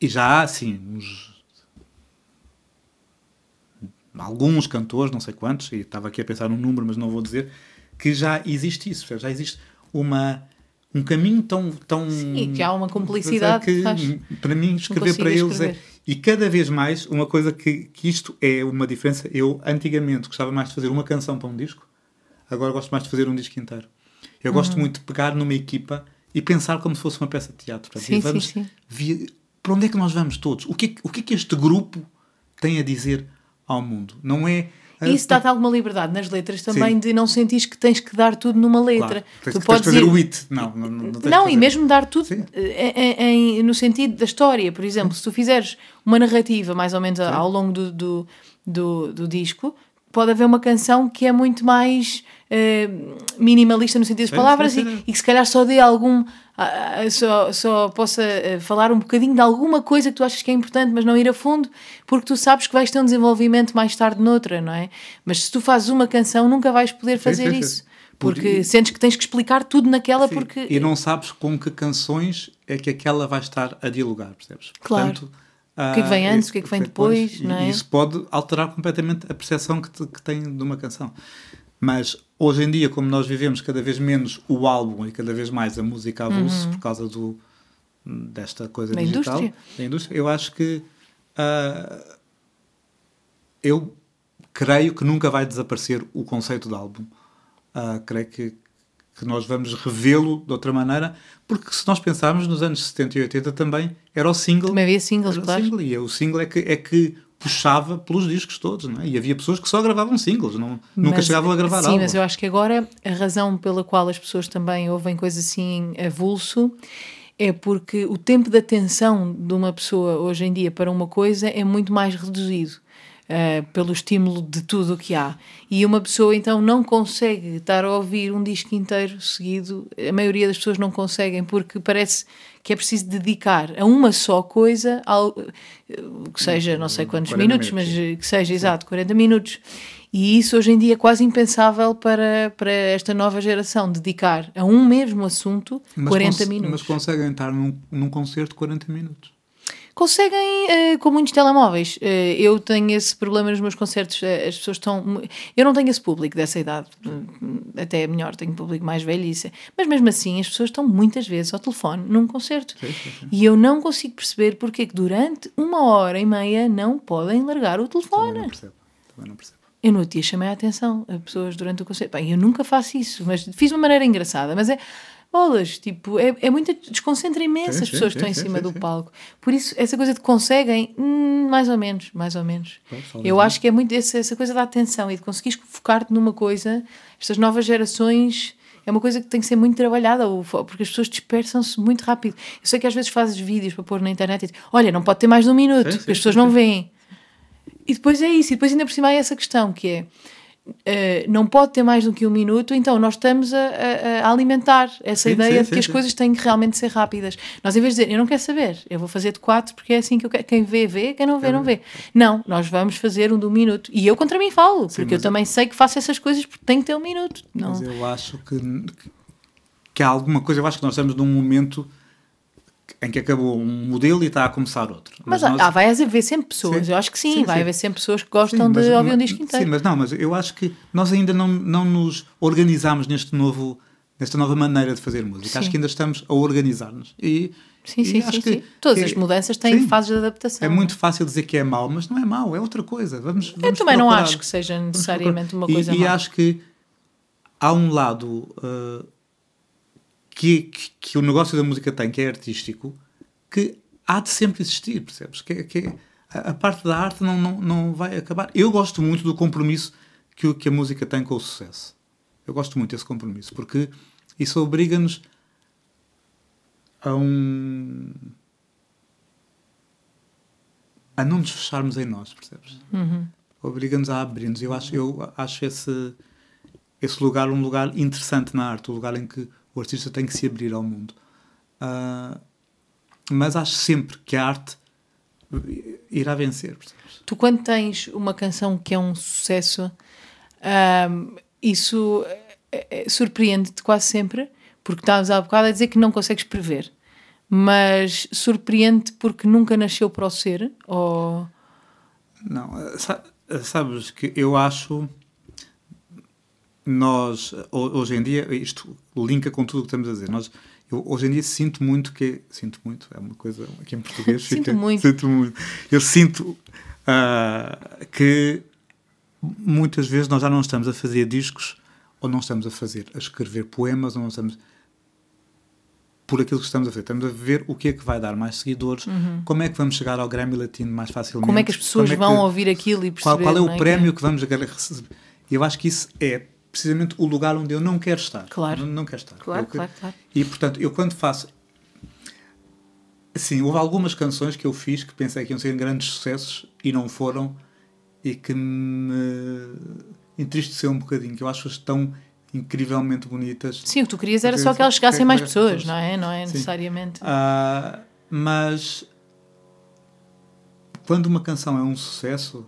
E já há, assim, uns. Alguns cantores, não sei quantos, e estava aqui a pensar num número, mas não vou dizer, que já existe isso, já existe uma, um caminho tão. tão
Sim, que há uma cumplicidade
que,
que faz-
para mim, escrever para eles
escrever.
é. E cada vez mais, uma coisa que, que isto é uma diferença. Eu, antigamente, gostava mais de fazer uma canção para um disco, agora gosto mais de fazer um disco inteiro. Eu
Uhum.
gosto muito de pegar numa equipa e pensar como se fosse uma peça de teatro.
Sim,
vamos
sim, sim.
vi- para onde é que nós vamos todos? O é que- o que é que este grupo tem a dizer ao mundo? Não é.
E isso dá-te alguma liberdade nas letras também
Sim.
de não sentires que tens que dar tudo numa
claro,
letra.
tens,
tu
tens
podes
de fazer
ir-
o it. Não, não, não, tens
Não, e
fazer.
mesmo dar tudo
Sim.
eh, em- em- no sentido da história. Por exemplo, se tu fizeres uma narrativa mais ou menos a- ao longo do, do, do, do disco, pode haver uma canção que é muito mais eh, minimalista no sentido das palavras
sim,
e-
sim.
E, que se calhar só dê algum. ah, só, só possa eh, falar um bocadinho de alguma coisa que tu achas que é importante, mas não ir a fundo, porque tu sabes que vais ter um desenvolvimento mais tarde noutra, não é? Mas se tu fazes uma canção, nunca vais poder fazer isso.
Por-
Porque sentes que tens que explicar tudo naquela, porque
E não sabes com que canções é que aquela vai estar a dialogar, percebes?
Claro.
Portanto,
O que é que vem
ah,
antes, o que é que vem depois, não é?
isso pode alterar completamente a percepção que, te- que tem de uma canção. Mas hoje em dia, como nós vivemos cada vez menos o álbum e cada vez mais a música avulso por causa do, desta coisa
Uhum. Da
digital,
indústria.
da indústria, eu acho que ah, eu creio que nunca vai desaparecer o conceito de álbum. Ah, creio que, que nós vamos revê-lo de outra maneira, porque se nós pensarmos nos anos 70 e 80 também era o single.
Também havia singles,
era o
claro.
single, e o single é que, é que puxava pelos discos todos, não é? E havia pessoas que só gravavam singles, não, nunca
Mas,
chegavam a gravar
Sim,
álbuns.
mas eu acho que agora a razão pela qual as pessoas também ouvem coisas assim avulso é porque o tempo de atenção de uma pessoa hoje em dia para uma coisa é muito mais reduzido. Eh, pelo estímulo de tudo o que há. E uma pessoa então não consegue estar a ouvir um disco inteiro seguido. A maioria das pessoas não conseguem, porque parece que é preciso dedicar a uma só coisa, ao, eh, que seja não sei quantos
40
minutos,
minutos,
mas eh, que seja exato, 40 minutos. E isso hoje em dia é quase impensável para, para esta nova geração, dedicar a um mesmo assunto
Mas
40
cons-
minutos.
Mas conseguem estar num, num concerto 40 minutos.
Conseguem eh, com muitos telemóveis. Eh, eu tenho esse problema nos meus concertos. eh, as pessoas estão. Eu não tenho esse público dessa idade. Até é melhor, tenho público mais velho. e Isso é- Mas mesmo assim, as pessoas estão muitas vezes ao telefone num concerto. E eu não consigo perceber porque é que durante uma hora e meia não podem largar o
Também
telefone.
não percebo. Também não percebo.
Eu no outro dia chamei a atenção a pessoas durante o concerto. Bem, eu nunca faço isso, mas fiz de uma maneira engraçada. Mas é. Bolas, tipo, é, é muito. desconcentra imenso
Sim,
as
sim,
pessoas que
sim,
estão em
sim,
cima
sim,
do palco. Por isso, essa coisa de conseguem, hum, mais ou menos, mais ou menos.
Pois,
Eu acho que é muito essa, essa coisa da atenção e de conseguires focar-te numa coisa. Estas novas gerações é uma coisa que tem que ser muito trabalhada, porque as pessoas dispersam-se muito rápido. Eu sei que às vezes fazes vídeos para pôr na internet e dizes, olha, não pode ter mais de um minuto,
Sim,
porque
sim,
as pessoas
sim,
não veem. E depois é isso, e depois ainda por cima há essa questão que é. Eh, não pode ter mais do que um minuto, então nós estamos a, a- a alimentar essa
Sim,
ideia
sim,
de que
sim,
as coisas têm que realmente ser rápidas. Nós, em vez de dizer, eu não quero saber, eu vou fazer de quatro porque é assim que eu quero. Quem vê, vê, quem não vê, não vê. Não, nós vamos fazer um de um minuto. E eu contra mim falo, porque eu também sei que faço essas coisas porque tenho que ter um minuto. Não.
Mas eu acho que, que há alguma coisa, eu acho que nós estamos num momento em que acabou um modelo e está a começar outro.
Mas,
nós-
ah, vai haver sempre pessoas,
Sim.
eu acho que sim,
Sim,
vai
sim.
haver sempre pessoas que gostam
mas-
de ouvir um
mas-
disco inteiro.
Sim, mas não, mas eu acho que nós ainda não, não nos organizamos neste novo, nesta nova maneira de fazer música. Acho que ainda estamos a organizar-nos. E,
Sim,
e
sim,
acho
sim,
que-
sim. Todas
que-
as mudanças têm fases de adaptação.
É muito fácil dizer que é mau, mas não é mau, é outra coisa. Vamos,
Eu
vamos
também não
procurar.
acho que seja necessariamente uma coisa
e, e acho que há um lado uh, que, que, que o negócio da música tem, que é artístico, que há de sempre existir, percebes? Que, que a, a parte da arte não, não, não vai acabar. Eu gosto muito do compromisso que, que a música tem com o sucesso. Eu gosto muito desse compromisso, porque isso obriga-nos a um. a não nos fecharmos em nós, percebes? Obriga-nos a abrir-nos. Eu acho, eu acho esse, esse lugar um lugar interessante na arte, o lugar em que o artista tem que se abrir ao mundo. Ah, mas acho sempre que a arte irá vencer, percebes?
Tu, quando tens uma canção que é um sucesso, ahm, isso eh, eh, surpreende-te quase sempre, porque estavas há bocado a dizer que não consegues prever, mas surpreende-te porque nunca nasceu para o ser? Ou...
Não, eh, sabes que eu acho nós ho- hoje em dia isto linka com tudo o que estamos a dizer. Nós eu hoje em dia sinto muito que sinto muito é uma coisa aqui em português
Sinto muito.
sinto muito. Eu sinto ah, que muitas vezes nós já não estamos a fazer discos ou não estamos a fazer a escrever poemas ou não estamos por aquilo que estamos a fazer. Estamos a ver o que é que vai dar mais seguidores, como é que vamos chegar ao Grammy Latino mais facilmente.
Uhum. Como é que as pessoas
é
vão
que-
ouvir aquilo e
qual,
perceber?
qual é
não
o prémio que vamos receber? Eu acho que isso é precisamente o lugar onde eu não quero estar.
Claro.
Não, não quero estar.
Claro,
Eu que-
claro, claro.
E portanto, eu quando faço. Assim, houve algumas canções que eu fiz que pensei que iam ser grandes sucessos e não foram e que me entristeceu um bocadinho, que eu acho-as tão incrivelmente bonitas.
Sim, o que tu querias era só que elas chegassem a mais
quero-
pessoas, não é? Não é
Sim.
necessariamente.
Ah, mas quando uma canção é um sucesso,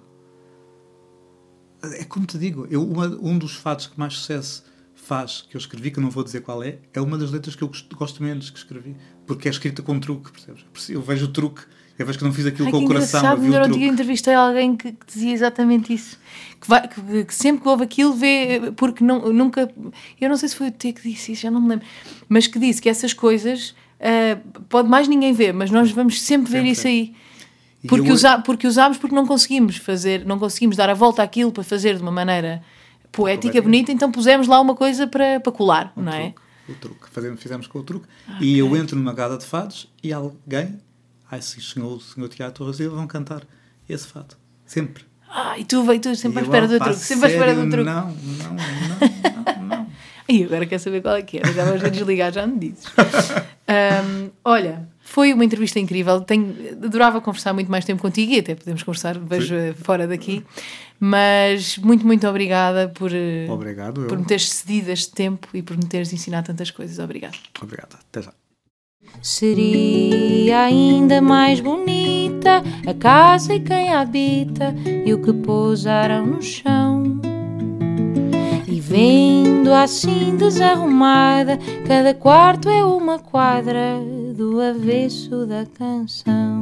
é como te digo, eu, uma- um dos fatos que mais sucesso faz, que eu escrevi, que eu não vou dizer qual é, é uma das letras que eu gosto, menos que escrevi, porque é escrita com truque, percebes? Eu vejo o truque, eu vejo que não fiz aquilo
Ai,
com o coração, eu
ainda
o
ontem
truque.
entrevistei alguém que, que dizia exatamente isso. Que, vai- que- que sempre que ouve aquilo vê, porque não, nunca. Eu não sei se foi o T que disse isso, já não me lembro. Mas que disse que essas coisas ah, pode mais ninguém ver, mas nós vamos sempre ver
Sempre,
isso aí. Porque,
eu-
usa, porque usámos porque não conseguimos fazer, não conseguimos dar a volta àquilo para fazer de uma maneira poética,
Correto.
bonita, então pusemos lá uma coisa para, para colar, não é?
truque, o truque. Fazemos, fizemos com o truque. E eu entro numa gada de fados e alguém, ai, sim, senhor, o senhor Tiago Torres, vão cantar esse fado. Sempre.
Ah, e tu, veio tu sempre à espera do
"Opa,
truque, sempre à espera do truque.
Não, não, não, não, não. (laughs)
E agora quer saber qual é que é. Já a desligar, já me dizes. (laughs) Ahm, olha, foi uma entrevista incrível. Tenho, adorava conversar muito mais tempo contigo e até podemos conversar, vejo eh, fora daqui. Mas muito, muito obrigada por, eh,
Obrigado, eu.
por me teres cedido este tempo e por me teres ensinado tantas coisas. Obrigada.
Obrigado. Até já.
Seria ainda mais bonita a casa e quem a habita e o que pousaram no chão. Vendo assim desarrumada, cada quarto é uma quadra do avesso da canção.